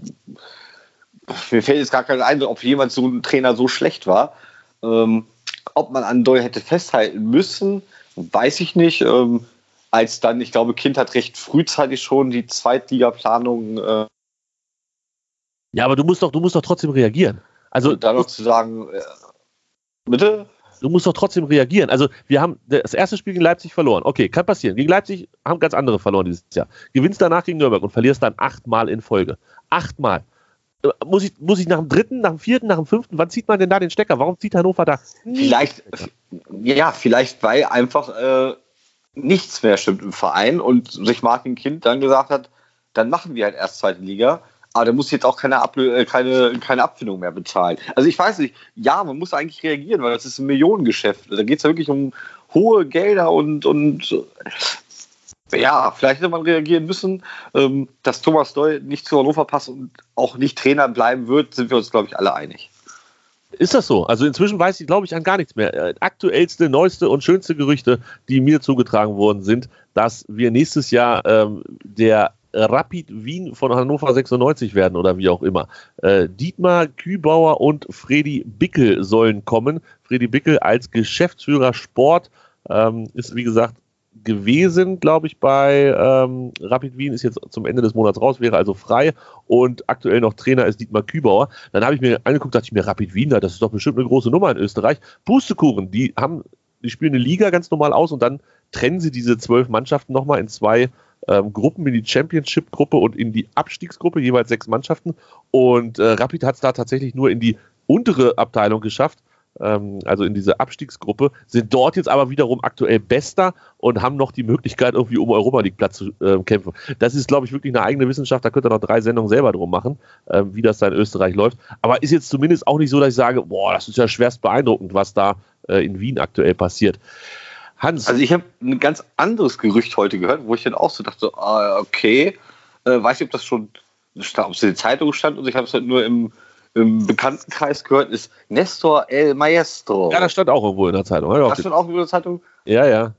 mir fällt jetzt gar kein ein, ob jemand so ein Trainer so schlecht war. Ähm, ob man an Doyle hätte festhalten müssen, weiß ich nicht. Ähm, als dann, ich glaube, Kind hat recht frühzeitig schon die Zweitligaplanung. Äh ja, aber du musst doch, du musst doch trotzdem reagieren. Also dann noch zu sagen, äh, bitte? Du musst doch trotzdem reagieren. Also wir haben das erste Spiel gegen Leipzig verloren. Okay, kann passieren. Gegen Leipzig haben ganz andere verloren dieses Jahr. Gewinnst danach gegen Nürnberg und verlierst dann achtmal in Folge. Achtmal. Äh, muss ich, muss ich nach dem dritten, nach dem vierten, nach dem fünften, wann zieht man denn da den Stecker? Warum zieht Hannover da? Vielleicht, ja, vielleicht, weil einfach äh, nichts mehr stimmt im Verein und sich Martin Kind dann gesagt hat, dann machen wir halt erst zweite Liga. Aber der muss jetzt auch keine, Ablö äh, keine, keine Abfindung mehr bezahlen. Also ich weiß nicht, ja, man muss eigentlich reagieren, weil das ist ein Millionengeschäft. Da geht es ja wirklich um hohe Gelder und, und ja, vielleicht hätte man reagieren müssen. Ähm, dass Thomas Doll nicht zu Hannover passt und auch nicht Trainer bleiben wird, sind wir uns, glaube ich, alle einig. Ist das so? Also inzwischen weiß ich, glaube ich, an gar nichts mehr. Äh, aktuellste, neueste und schönste Gerüchte, die mir zugetragen worden sind, dass wir nächstes Jahr ähm, der Rapid Wien von Hannover 96 werden oder wie auch immer. Äh, Dietmar Kübauer und Freddy Bickel sollen kommen. Freddy Bickel als Geschäftsführer Sport ähm, ist, wie gesagt, gewesen, glaube ich, bei ähm, Rapid Wien, ist jetzt zum Ende des Monats raus, wäre also frei und aktuell noch Trainer ist Dietmar Kübauer. Dann habe ich mir angeguckt, dachte ich mir, Rapid Wien, das ist doch bestimmt eine große Nummer in Österreich. Pustekuchen, die haben, die spielen eine Liga ganz normal aus und dann trennen sie diese zwölf Mannschaften nochmal in zwei ähm, Gruppen, in die Championship-Gruppe und in die Abstiegsgruppe, jeweils sechs Mannschaften. Und äh, Rapid hat es da tatsächlich nur in die untere Abteilung geschafft ähm, also in diese Abstiegsgruppe, sind dort jetzt aber wiederum aktuell Bester und haben noch die Möglichkeit, irgendwie um Europa League Platz zu äh, kämpfen. Das ist, glaube ich, wirklich eine eigene Wissenschaft. Da könnt ihr noch drei Sendungen selber drum machen, äh, wie das da in Österreich läuft. Aber ist jetzt zumindest auch nicht so, dass ich sage, boah, das ist ja schwerst beeindruckend, was da äh, in Wien aktuell passiert. Hans. Also ich habe ein ganz anderes Gerücht heute gehört, wo ich dann auch so dachte, ah, okay, äh, weiß nicht, ob das schon, ob es in der Zeitung stand und ich habe es halt nur im, im Bekanntenkreis gehört, ist Nestor El Maestro. Ja, das stand auch irgendwo in der Zeitung. Das stand auch irgendwo in der Zeitung? Ja, ja.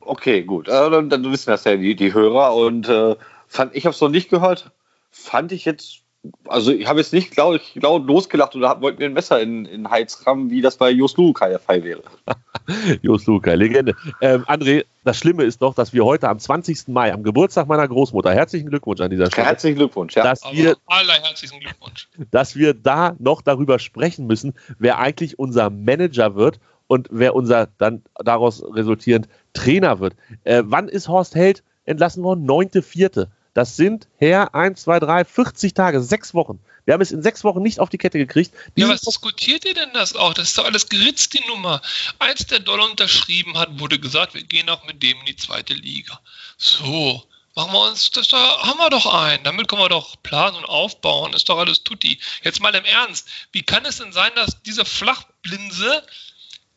Okay, gut. Äh, dann, dann, wissen das ja die, die Hörer und äh, fand, ich habe es noch nicht gehört. Fand ich jetzt also ich habe jetzt nicht, glaube ich, laut losgelacht oder wollten mir ein Messer in, in den Hals rammen, wie das bei Jos Lukai der Fall wäre. Jos Lukai, Legende. Ähm, André, das Schlimme ist doch, dass wir heute am 20. Mai, am Geburtstag meiner Großmutter, herzlichen Glückwunsch an dieser Stelle. Herzlichen Glückwunsch, ja. Dass wir, herzlichen Glückwunsch. Dass wir da noch darüber sprechen müssen, wer eigentlich unser Manager wird und wer unser dann daraus resultierend Trainer wird. Äh, wann ist Horst Held entlassen worden? 9.4. Das sind her 1, 2, 3, 40 Tage, sechs Wochen. Wir haben es in sechs Wochen nicht auf die Kette gekriegt. ja, was diskutiert ihr denn das auch? Das ist doch alles geritzt, die Nummer. Als der Dollar unterschrieben hat, wurde gesagt, wir gehen auch mit dem in die zweite Liga. So, machen wir uns, das da haben wir doch ein. Damit können wir doch planen und aufbauen. Ist doch alles tutti. Jetzt mal im Ernst. Wie kann es denn sein, dass diese Flachblinse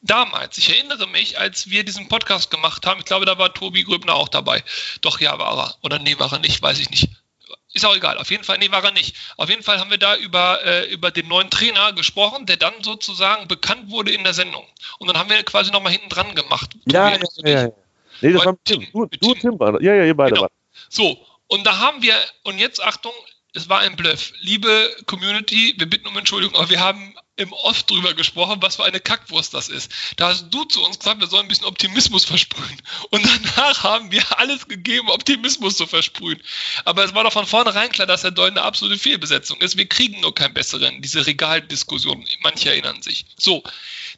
damals, ich erinnere mich, als wir diesen Podcast gemacht haben, ich glaube, da war Tobi Gröbner auch dabei. Doch, ja, war er. Oder nee, war er nicht, weiß ich nicht. Ist auch egal. Auf jeden Fall, nee, war er nicht. Auf jeden Fall haben wir da über, äh, über den neuen Trainer gesprochen, der dann sozusagen bekannt wurde in der Sendung. Und dann haben wir quasi nochmal hinten dran gemacht. Ja, ja, ja, ja. Nee, das war Tim. Du, du Tim. Tim. Ja, ja, ihr beide genau. So, und da haben wir, und jetzt Achtung, es war ein Bluff. Liebe Community, wir bitten um Entschuldigung, aber wir haben im Off drüber gesprochen, was für eine Kackwurst das ist. Da hast du zu uns gesagt, wir sollen ein bisschen Optimismus versprühen. Und danach haben wir alles gegeben, Optimismus zu versprühen. Aber es war doch von vornherein klar, dass der Doll eine absolute Fehlbesetzung ist. Wir kriegen nur keinen besseren. Diese Regaldiskussion, manche erinnern sich. So,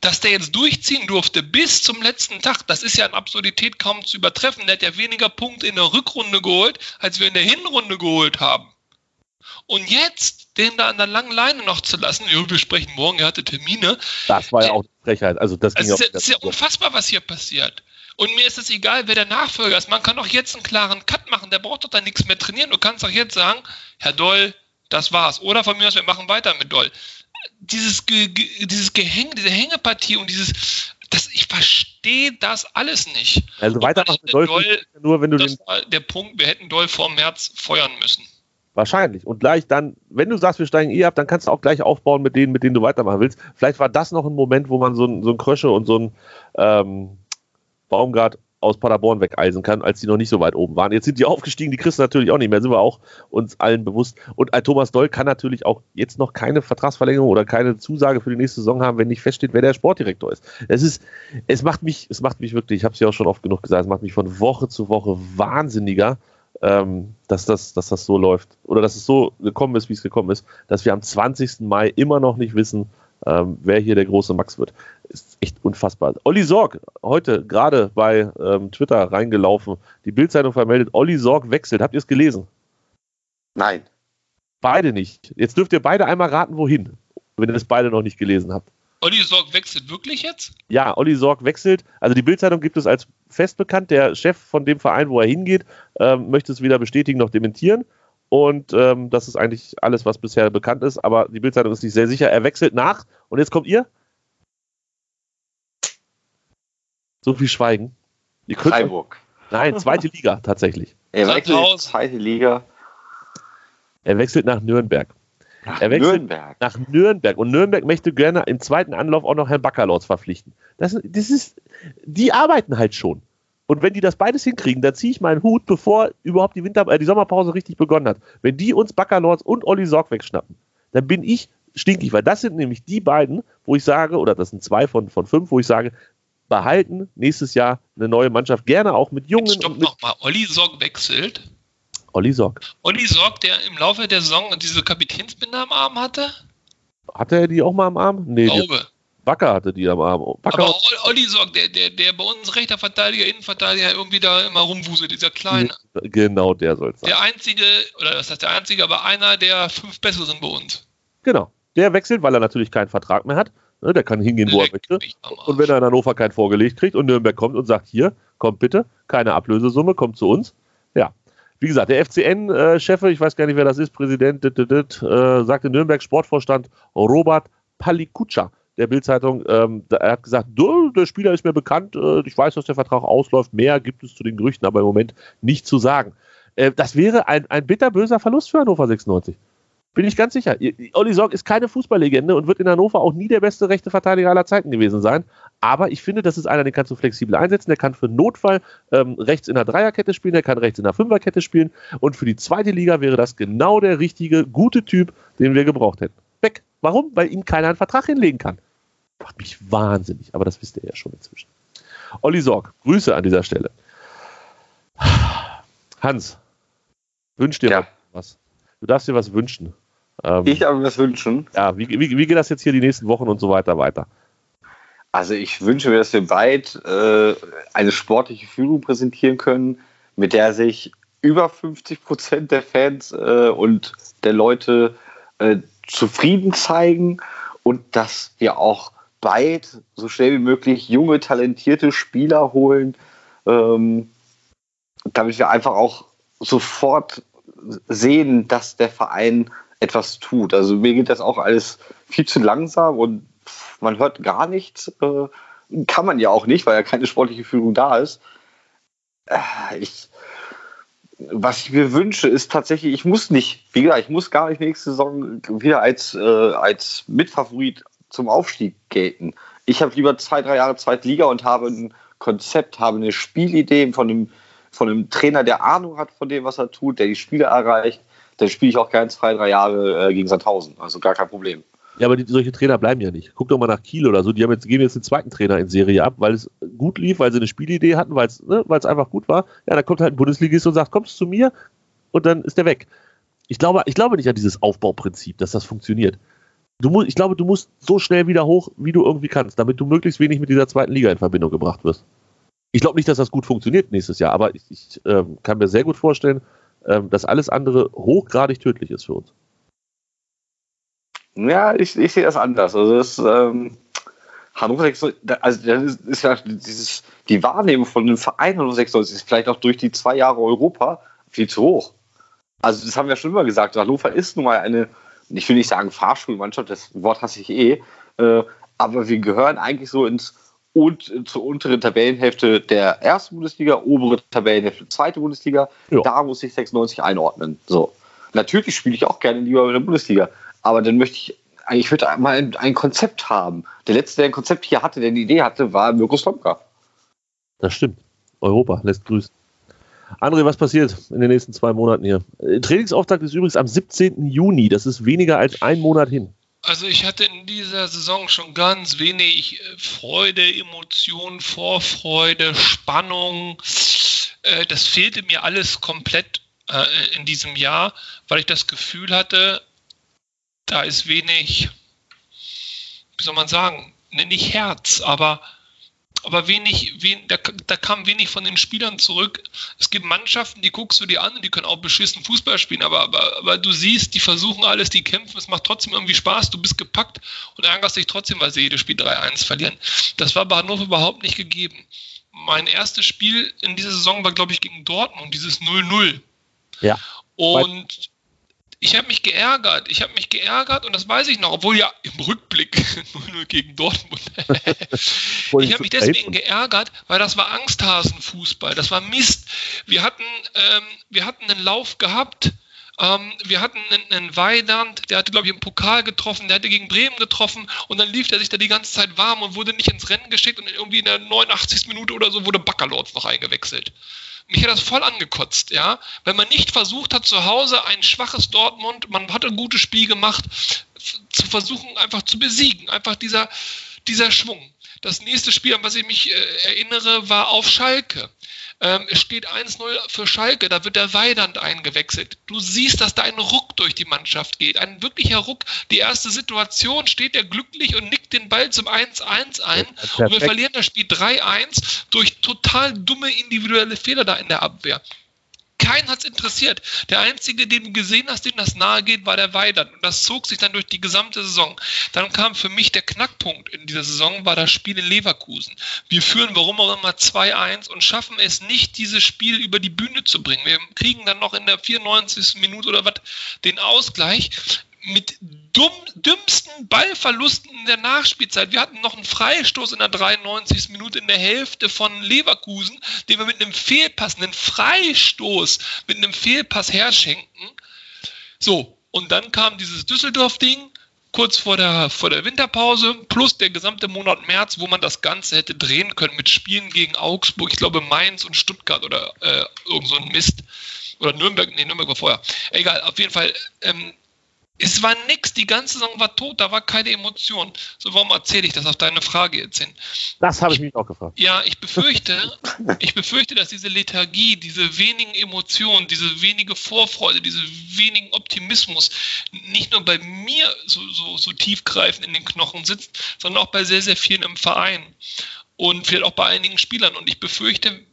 dass der jetzt durchziehen durfte bis zum letzten Tag, das ist ja in Absurdität kaum zu übertreffen. Der hat ja weniger Punkte in der Rückrunde geholt, als wir in der Hinrunde geholt haben. Und jetzt den da an der langen Leine noch zu lassen, jo, wir sprechen morgen, er hatte Termine. Das war ja auch eine Frechheit. Also das also ist, ja, ist ja unfassbar, was hier passiert. Und mir ist es egal, wer der Nachfolger ist. Man kann doch jetzt einen klaren Cut machen. Der braucht doch da nichts mehr trainieren. Du kannst doch jetzt sagen, Herr Doll, das war's. Oder von mir aus, wir machen weiter mit Doll. Dieses, Ge dieses Gehänge, diese Hängepartie und dieses, das, ich verstehe das alles nicht. Also weitermachen mit Doll, Doll nur wenn du das den war der Punkt, wir hätten Doll vor März feuern müssen. Wahrscheinlich. Und gleich dann, wenn du sagst, wir steigen eh ab, dann kannst du auch gleich aufbauen mit denen, mit denen du weitermachen willst. Vielleicht war das noch ein Moment, wo man so ein, so ein Krösche und so ein ähm, Baumgart aus Paderborn wegeisen kann, als die noch nicht so weit oben waren. Jetzt sind die aufgestiegen, die kriegst du natürlich auch nicht mehr, sind wir auch uns allen bewusst. Und ein Thomas Doll kann natürlich auch jetzt noch keine Vertragsverlängerung oder keine Zusage für die nächste Saison haben, wenn nicht feststeht, wer der Sportdirektor ist. Es ist, es macht mich, es macht mich wirklich, ich habe es ja auch schon oft genug gesagt, es macht mich von Woche zu Woche wahnsinniger ähm, dass, das, dass das so läuft oder dass es so gekommen ist, wie es gekommen ist, dass wir am 20. Mai immer noch nicht wissen, ähm, wer hier der große Max wird. Ist echt unfassbar. Olli Sorg, heute gerade bei ähm, Twitter reingelaufen, die Bildzeitung vermeldet, Olli Sorg wechselt. Habt ihr es gelesen? Nein. Beide nicht. Jetzt dürft ihr beide einmal raten, wohin, wenn ihr es beide noch nicht gelesen habt. Olli Sorg wechselt wirklich jetzt? Ja, Olli Sorg wechselt. Also die Bildzeitung gibt es als fest bekannt. Der Chef von dem Verein, wo er hingeht, ähm, möchte es weder bestätigen noch dementieren. Und ähm, das ist eigentlich alles, was bisher bekannt ist. Aber die Bildzeitung ist nicht sehr sicher. Er wechselt nach. Und jetzt kommt ihr. So viel Schweigen. Freiburg. Nein, zweite Liga tatsächlich. Er wechselt zweite Liga. Er wechselt nach Nürnberg. Nach er wechselt Nürnberg. nach Nürnberg. Und Nürnberg möchte gerne im zweiten Anlauf auch noch Herrn Baccalords verpflichten. Das, das ist, die arbeiten halt schon. Und wenn die das beides hinkriegen, dann ziehe ich meinen Hut, bevor überhaupt die, Winter, äh, die Sommerpause richtig begonnen hat. Wenn die uns Baccalords und Olli Sorg wegschnappen, dann bin ich stinkig, weil das sind nämlich die beiden, wo ich sage, oder das sind zwei von, von fünf, wo ich sage, behalten nächstes Jahr eine neue Mannschaft, gerne auch mit jungen. Stopp nochmal, Olli Sorg wechselt. Olli Sorg. Olli Sorg, der im Laufe der Saison diese Kapitänsbinde am Arm hatte? Hatte er die auch mal am Arm? Nee. Glaube. Backer hatte die am Arm. Backer Aber Olli Sorg, der, der, der bei uns rechter Verteidiger, Innenverteidiger irgendwie da immer rumwuselt, dieser Kleine. Genau, der soll es sein. Der einzige, oder das heißt der einzige, aber einer der fünf Besseren bei uns. Genau. Der wechselt, weil er natürlich keinen Vertrag mehr hat. Ne, der kann hingehen, wo er möchte. Und wenn er in Hannover kein vorgelegt kriegt und Nürnberg kommt und sagt, hier, kommt bitte, keine Ablösesumme, kommt zu uns. Wie gesagt, der FCN-Chef, ich weiß gar nicht, wer das ist, Präsident, dit, dit, dit, äh, sagte Nürnberg Sportvorstand Robert Palikutscha der Bildzeitung, ähm, er hat gesagt, der Spieler ist mir bekannt, äh, ich weiß, dass der Vertrag ausläuft, mehr gibt es zu den Gerüchten, aber im Moment nicht zu sagen. Äh, das wäre ein, ein bitterböser Verlust für Hannover 96. Bin ich ganz sicher. Olli Sorg ist keine Fußballlegende und wird in Hannover auch nie der beste rechte Verteidiger aller Zeiten gewesen sein. Aber ich finde, das ist einer, den kannst du flexibel einsetzen. Der kann für Notfall ähm, rechts in der Dreierkette spielen, der kann rechts in der Fünferkette spielen. Und für die zweite Liga wäre das genau der richtige, gute Typ, den wir gebraucht hätten. Weg. Warum? Weil ihm keiner einen Vertrag hinlegen kann. Macht mich wahnsinnig, aber das wisst ihr ja schon inzwischen. Olli Sorg, Grüße an dieser Stelle. Hans, wünsch dir ja. was. Du darfst dir was wünschen. Ähm, ich darf mir was wünschen. Ja, wie, wie, wie geht das jetzt hier die nächsten Wochen und so weiter weiter? Also ich wünsche mir, dass wir bald äh, eine sportliche Führung präsentieren können, mit der sich über 50 Prozent der Fans äh, und der Leute äh, zufrieden zeigen und dass wir auch bald so schnell wie möglich junge, talentierte Spieler holen, ähm, damit wir einfach auch sofort sehen, dass der Verein etwas tut. Also mir geht das auch alles viel zu langsam und man hört gar nichts. Äh, kann man ja auch nicht, weil ja keine sportliche Führung da ist. Äh, ich, was ich mir wünsche, ist tatsächlich, ich muss nicht, wie gesagt, ich muss gar nicht nächste Saison wieder als, äh, als Mitfavorit zum Aufstieg gelten. Ich habe lieber zwei, drei Jahre Zweitliga und habe ein Konzept, habe eine Spielidee von einem, von einem Trainer, der Ahnung hat von dem, was er tut, der die Spiele erreicht. Dann spiele ich auch gerne zwei, drei Jahre äh, gegen Sandhausen. Also gar kein Problem. Ja, aber die, solche Trainer bleiben ja nicht. Guck doch mal nach Kiel oder so. Die haben jetzt, geben jetzt den zweiten Trainer in Serie ab, weil es gut lief, weil sie eine Spielidee hatten, weil es ne, einfach gut war. Ja, dann kommt halt ein Bundesligist und sagt, kommst du zu mir? Und dann ist der weg. Ich glaube, ich glaube nicht an dieses Aufbauprinzip, dass das funktioniert. Du musst, ich glaube, du musst so schnell wieder hoch, wie du irgendwie kannst, damit du möglichst wenig mit dieser zweiten Liga in Verbindung gebracht wirst. Ich glaube nicht, dass das gut funktioniert nächstes Jahr, aber ich, ich äh, kann mir sehr gut vorstellen, äh, dass alles andere hochgradig tödlich ist für uns. Ja, ich, ich sehe das anders. Also das ähm, Hannover 96, also das ist, ja dieses, die Wahrnehmung von dem Verein Hannover 96 ist vielleicht auch durch die zwei Jahre Europa viel zu hoch. Also das haben wir schon immer gesagt. Hannover ist nun mal eine, ich will nicht sagen Fahrschulmannschaft, das Wort hasse ich eh, äh, aber wir gehören eigentlich so ins und zur unteren Tabellenhälfte der ersten Bundesliga, obere Tabellenhälfte zweite Bundesliga. Ja. Da muss ich 96 einordnen. So. Natürlich spiele ich auch gerne lieber in der Bundesliga, aber dann möchte ich, ich würde mal ein, ein, Konzept haben. Der letzte, der ein Konzept hier hatte, der eine Idee hatte, war Mirko Slomka. Das stimmt. Europa lässt grüßen. André, was passiert in den nächsten zwei Monaten hier? Äh, Trainingsauftakt ist übrigens am 17. Juni. Das ist weniger als ein Monat hin. Also ich hatte in dieser Saison schon ganz wenig äh, Freude, Emotionen, Vorfreude, Spannung. Äh, das fehlte mir alles komplett in diesem Jahr, weil ich das Gefühl hatte, da ist wenig, wie soll man sagen, ne, nicht Herz, aber, aber wenig, wen, da, da kam wenig von den Spielern zurück. Es gibt Mannschaften, die guckst du dir an und die können auch beschissen Fußball spielen, aber, aber, aber du siehst, die versuchen alles, die kämpfen, es macht trotzdem irgendwie Spaß, du bist gepackt und ärgerst dich trotzdem, weil sie jedes Spiel 3-1 verlieren. Das war bei Hannover überhaupt nicht gegeben. Mein erstes Spiel in dieser Saison war, glaube ich, gegen Dortmund, dieses 0-0. Ja. Und ich habe mich geärgert. Ich habe mich geärgert und das weiß ich noch, obwohl ja im Rückblick 0-0 gegen Dortmund. ich habe mich deswegen geärgert, weil das war Angsthasenfußball. Das war Mist. Wir hatten, ähm, wir hatten einen Lauf gehabt. Ähm, wir hatten einen, einen Weidand, der hatte, glaube ich, im Pokal getroffen, der hatte gegen Bremen getroffen und dann lief der sich da die ganze Zeit warm und wurde nicht ins Rennen geschickt und irgendwie in der 89. Minute oder so wurde Backerlords noch eingewechselt mich hat das voll angekotzt, ja. Wenn man nicht versucht hat, zu Hause ein schwaches Dortmund, man hat ein gutes Spiel gemacht, zu versuchen, einfach zu besiegen. Einfach dieser, dieser Schwung. Das nächste Spiel, an was ich mich äh, erinnere, war auf Schalke. Ähm, es steht 1-0 für Schalke, da wird der Weidand eingewechselt. Du siehst, dass da ein Ruck durch die Mannschaft geht. Ein wirklicher Ruck. Die erste Situation steht er glücklich und nickt den Ball zum 1-1 ein. Und wir verlieren das Spiel 3-1 durch total dumme individuelle Fehler da in der Abwehr. Keinen hat es interessiert. Der Einzige, den du gesehen hast, dem das nahe geht, war der Weidert. Und das zog sich dann durch die gesamte Saison. Dann kam für mich der Knackpunkt in dieser Saison, war das Spiel in Leverkusen. Wir führen, warum auch immer, 2-1 und schaffen es nicht, dieses Spiel über die Bühne zu bringen. Wir kriegen dann noch in der 94. Minute oder was den Ausgleich mit dumm, dümmsten Ballverlusten in der Nachspielzeit. Wir hatten noch einen Freistoß in der 93. Minute in der Hälfte von Leverkusen, den wir mit einem Fehlpass, einen Freistoß mit einem Fehlpass herschenken. So, und dann kam dieses Düsseldorf-Ding kurz vor der, vor der Winterpause, plus der gesamte Monat März, wo man das Ganze hätte drehen können mit Spielen gegen Augsburg, ich glaube Mainz und Stuttgart oder äh, irgend so ein Mist. Oder Nürnberg, nee, Nürnberg war vorher. Egal, auf jeden Fall, ähm, es war nix, die ganze Saison war tot, da war keine Emotion. So, warum erzähle ich das auf deine Frage jetzt hin? Das habe ich mich auch gefragt. Ja, ich befürchte, ich befürchte, dass diese Lethargie, diese wenigen Emotionen, diese wenige Vorfreude, diese wenigen Optimismus nicht nur bei mir so, so, so tiefgreifend in den Knochen sitzt, sondern auch bei sehr, sehr vielen im Verein und vielleicht auch bei einigen Spielern. Und ich befürchte,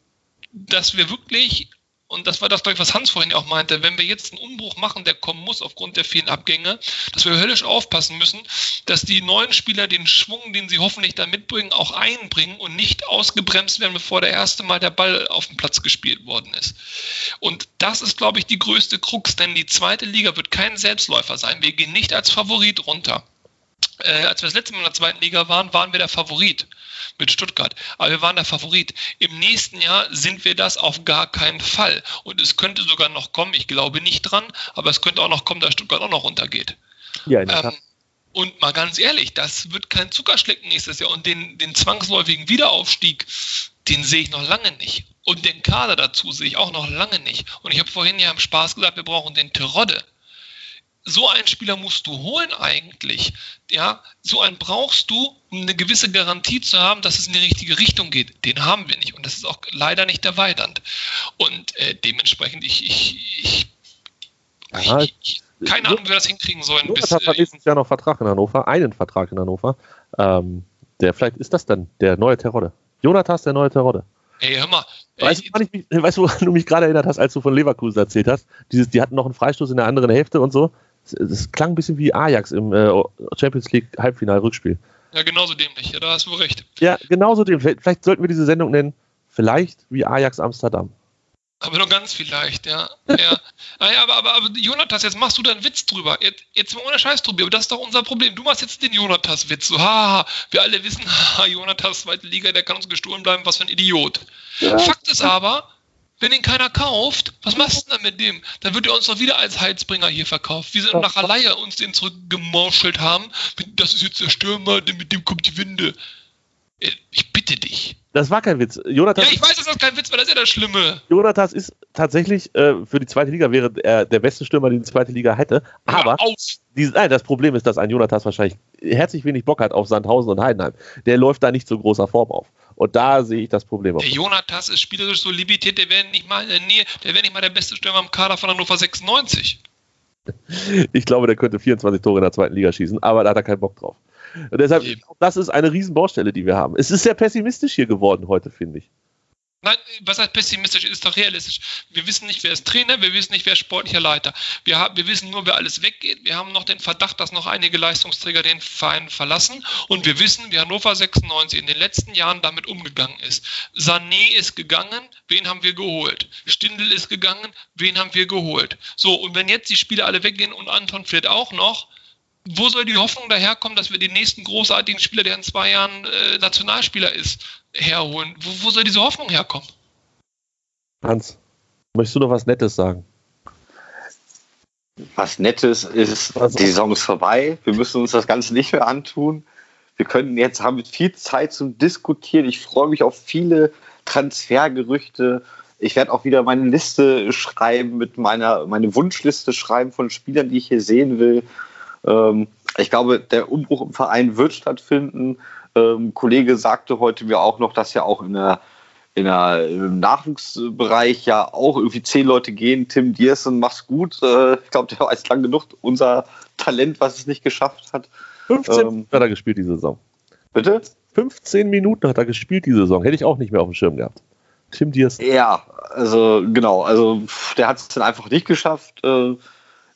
dass wir wirklich und das war das, was Hans vorhin auch meinte, wenn wir jetzt einen Umbruch machen, der kommen muss aufgrund der vielen Abgänge, dass wir höllisch aufpassen müssen, dass die neuen Spieler den Schwung, den sie hoffentlich da mitbringen, auch einbringen und nicht ausgebremst werden, bevor der erste Mal der Ball auf dem Platz gespielt worden ist. Und das ist, glaube ich, die größte Krux, denn die zweite Liga wird kein Selbstläufer sein. Wir gehen nicht als Favorit runter. Äh, als wir das letzte Mal in der zweiten Liga waren, waren wir der Favorit mit Stuttgart. Aber wir waren der Favorit. Im nächsten Jahr sind wir das auf gar keinen Fall. Und es könnte sogar noch kommen, ich glaube nicht dran, aber es könnte auch noch kommen, dass Stuttgart auch noch runtergeht. Ja, ähm, und mal ganz ehrlich, das wird kein Zuckerschlecken nächstes Jahr. Und den, den zwangsläufigen Wiederaufstieg, den sehe ich noch lange nicht. Und den Kader dazu sehe ich auch noch lange nicht. Und ich habe vorhin ja im Spaß gesagt, wir brauchen den Terodde so einen Spieler musst du holen eigentlich. Ja, so einen brauchst du, um eine gewisse Garantie zu haben, dass es in die richtige Richtung geht. Den haben wir nicht und das ist auch leider nicht erweiternd. Und äh, dementsprechend, ich, ich, ich, ja, ich, keine Ahnung, wie wir das hinkriegen sollen. Bis, hat äh, nächstes Jahr noch Vertrag in Hannover, einen Vertrag in Hannover. Ähm, der vielleicht ist das dann der neue Terodde. Jonathas, der neue Terodde. Ey, hör mal. Weißt, du, mich, weißt du, woran du mich gerade erinnert hast, als du von Leverkusen erzählt hast? Dieses, die hatten noch einen Freistoß in der anderen Hälfte und so. Das klang ein bisschen wie Ajax im äh, Champions League Halbfinal-Rückspiel. Ja, genauso dämlich. Ja, da hast du recht. Ja, genauso dämlich. Vielleicht, sollten wir diese Sendung nennen, vielleicht wie Ajax Amsterdam. Aber nur ganz vielleicht, ja. ja. Naja, aber, aber, aber Jonathas, jetzt machst du da einen Witz drüber. Jetzt, jetzt mal ohne Scheiß, Tobi, aber das ist doch unser Problem. Du machst jetzt den Jonathas-Witz. So, haha, wir alle wissen, haha, Jonathas, zweite Liga, der kann uns gestohlen bleiben, was für ein Idiot. Ja. Fakt ist aber, wenn ihn keiner kauft, was machst du dann mit dem? Dann wird er uns doch wieder als Heizbringer hier verkauft. Wie sie nach Alaya uns den zurückgemorschelt haben. Das ist jetzt der Stürmer, mit dem kommt die Winde. Äh, ich bitte dich. Das war kein Witz. Jonathas ja, ich weiß, dass das kein Witz war, das ist ja das Schlimme. Jonathas ist tatsächlich äh, für die zweite Liga wäre er der beste Stürmer, den die zweite Liga hätte. Aber dieses, nein, das Problem ist, dass ein Jonathas wahrscheinlich herzlich wenig Bock hat auf Sandhausen und Heidenheim. Der läuft da nicht so großer Form auf. Und da sehe ich das Problem. Der Jonathas ist spielerisch so limitiert, der wäre nicht mal in der Nähe, der wäre nicht mal der beste Stürmer im Kader von Hannover 96. Ich glaube, der könnte 24 Tore in der zweiten Liga schießen, aber da hat er keinen Bock drauf. Und deshalb, das ist eine Riesenbaustelle, die wir haben. Es ist sehr pessimistisch hier geworden heute, finde ich. Nein, was heißt pessimistisch, ist doch realistisch. Wir wissen nicht, wer ist Trainer, wir wissen nicht, wer ist sportlicher Leiter. Wir, haben, wir wissen nur, wer alles weggeht. Wir haben noch den Verdacht, dass noch einige Leistungsträger den Verein verlassen. Und wir wissen, wie Hannover 96 in den letzten Jahren damit umgegangen ist. Sané ist gegangen, wen haben wir geholt? Stindl ist gegangen, wen haben wir geholt? So, und wenn jetzt die Spieler alle weggehen und Anton vielleicht auch noch, wo soll die Hoffnung daherkommen, dass wir den nächsten großartigen Spieler, der in zwei Jahren äh, Nationalspieler ist, herholen? Wo, wo soll diese Hoffnung herkommen? Hans, möchtest du noch was Nettes sagen? Was Nettes ist, die Saison ist vorbei. Wir müssen uns das Ganze nicht mehr antun. Wir können jetzt haben viel Zeit zum Diskutieren. Ich freue mich auf viele Transfergerüchte. Ich werde auch wieder meine Liste schreiben, mit meiner meine Wunschliste schreiben von Spielern, die ich hier sehen will. Ähm, ich glaube, der Umbruch im Verein wird stattfinden. Ähm, Kollege sagte heute mir auch noch, dass ja auch in der, in der, im Nachwuchsbereich ja auch irgendwie zehn Leute gehen. Tim Diersen macht's gut. Äh, ich glaube, der war jetzt lang genug unser Talent, was es nicht geschafft hat. 15 ähm, Minuten hat er gespielt diese Saison. Bitte? 15 Minuten hat er gespielt diese Saison. Hätte ich auch nicht mehr auf dem Schirm gehabt. Tim Diers. Ja, also genau, also der hat es dann einfach nicht geschafft. Äh,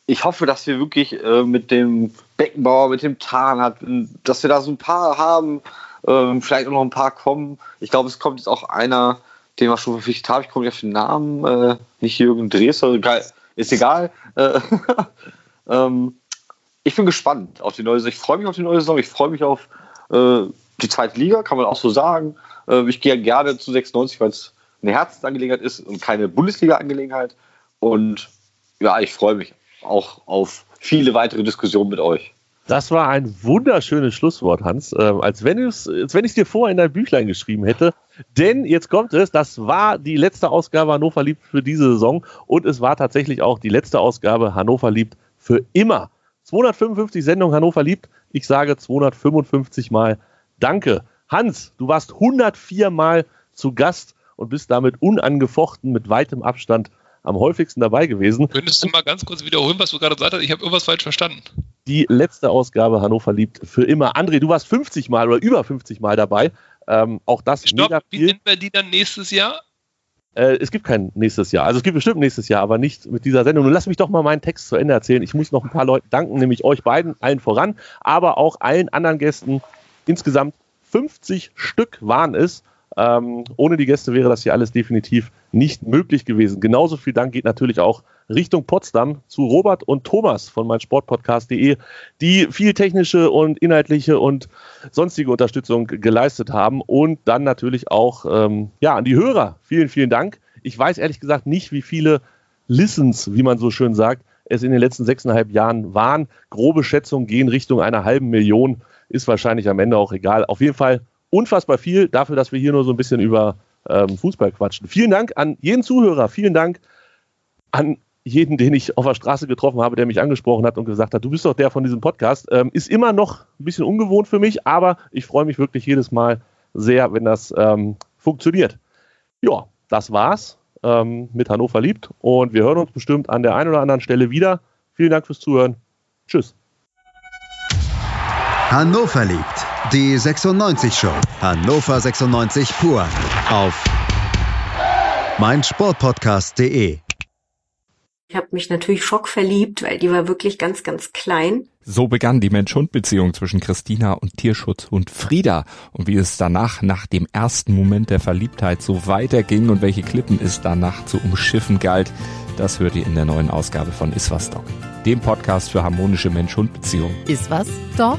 ich hoffe, dass wir wirklich äh, mit dem Beckenbauer, mit dem Tarn dass wir da so ein paar haben, ähm, vielleicht auch noch ein paar kommen. Ich glaube, es kommt jetzt auch einer, den wir schon verpflichtet haben. Ich komme nicht auf den Namen, äh, nicht Jürgen Dresser, ist egal. ähm, ich bin gespannt auf die neue Saison. Ich freue mich auf die neue Saison. Ich freue mich auf äh, die zweite Liga, kann man auch so sagen. Äh, ich gehe gerne zu 96, weil es eine Herzensangelegenheit ist und keine Bundesliga-Angelegenheit. Und ja, ich freue mich auch auf viele weitere Diskussionen mit euch. Das war ein wunderschönes Schlusswort, Hans. Ähm, als wenn ich es dir vorher in dein Büchlein geschrieben hätte. Denn jetzt kommt es, das war die letzte Ausgabe Hannover liebt für diese Saison und es war tatsächlich auch die letzte Ausgabe Hannover liebt für immer. 255 Sendungen Hannover liebt. Ich sage 255 Mal Danke. Hans, du warst 104 Mal zu Gast und bist damit unangefochten mit weitem Abstand am häufigsten dabei gewesen. Könntest du mal ganz kurz wiederholen, was du gerade gesagt hast? Ich habe irgendwas falsch verstanden. Die letzte Ausgabe Hannover liebt für immer. André, du warst 50 Mal oder über 50 Mal dabei. Ähm, auch das Stopp, mega viel. Wie nennen wir die dann nächstes Jahr? Äh, es gibt kein nächstes Jahr. Also es gibt bestimmt nächstes Jahr, aber nicht mit dieser Sendung. Nun lass mich doch mal meinen Text zu Ende erzählen. Ich muss noch ein paar Leuten danken, nämlich euch beiden, allen voran, aber auch allen anderen Gästen. Insgesamt 50 Stück waren es. Ähm, ohne die Gäste wäre das hier alles definitiv nicht möglich gewesen. Genauso viel Dank geht natürlich auch Richtung Potsdam zu Robert und Thomas von meinsportpodcast.de, die viel technische und inhaltliche und sonstige Unterstützung geleistet haben und dann natürlich auch ähm, ja, an die Hörer. Vielen, vielen Dank. Ich weiß ehrlich gesagt nicht, wie viele Listens, wie man so schön sagt, es in den letzten sechseinhalb Jahren waren. Grobe Schätzungen gehen Richtung einer halben Million. Ist wahrscheinlich am Ende auch egal. Auf jeden Fall unfassbar viel dafür, dass wir hier nur so ein bisschen über ähm, Fußball quatschen. Vielen Dank an jeden Zuhörer, vielen Dank an jeden, den ich auf der Straße getroffen habe, der mich angesprochen hat und gesagt hat, du bist doch der von diesem Podcast. Ähm, ist immer noch ein bisschen ungewohnt für mich, aber ich freue mich wirklich jedes Mal sehr, wenn das ähm, funktioniert. Ja, das war's ähm, mit Hannover liebt und wir hören uns bestimmt an der einen oder anderen Stelle wieder. Vielen Dank fürs Zuhören. Tschüss. Hannover liebt die 96 Show. Hannover 96 pur. Auf meinsportpodcast.de. Ich habe mich natürlich schockverliebt, weil die war wirklich ganz, ganz klein. So begann die Mensch-Hund-Beziehung zwischen Christina und Tierschutzhund Frieda. Und wie es danach, nach dem ersten Moment der Verliebtheit, so weiterging und welche Klippen es danach zu umschiffen galt, das hört ihr in der neuen Ausgabe von Iswas Dog, dem Podcast für harmonische Mensch-Hund-Beziehungen. Iswas Dog?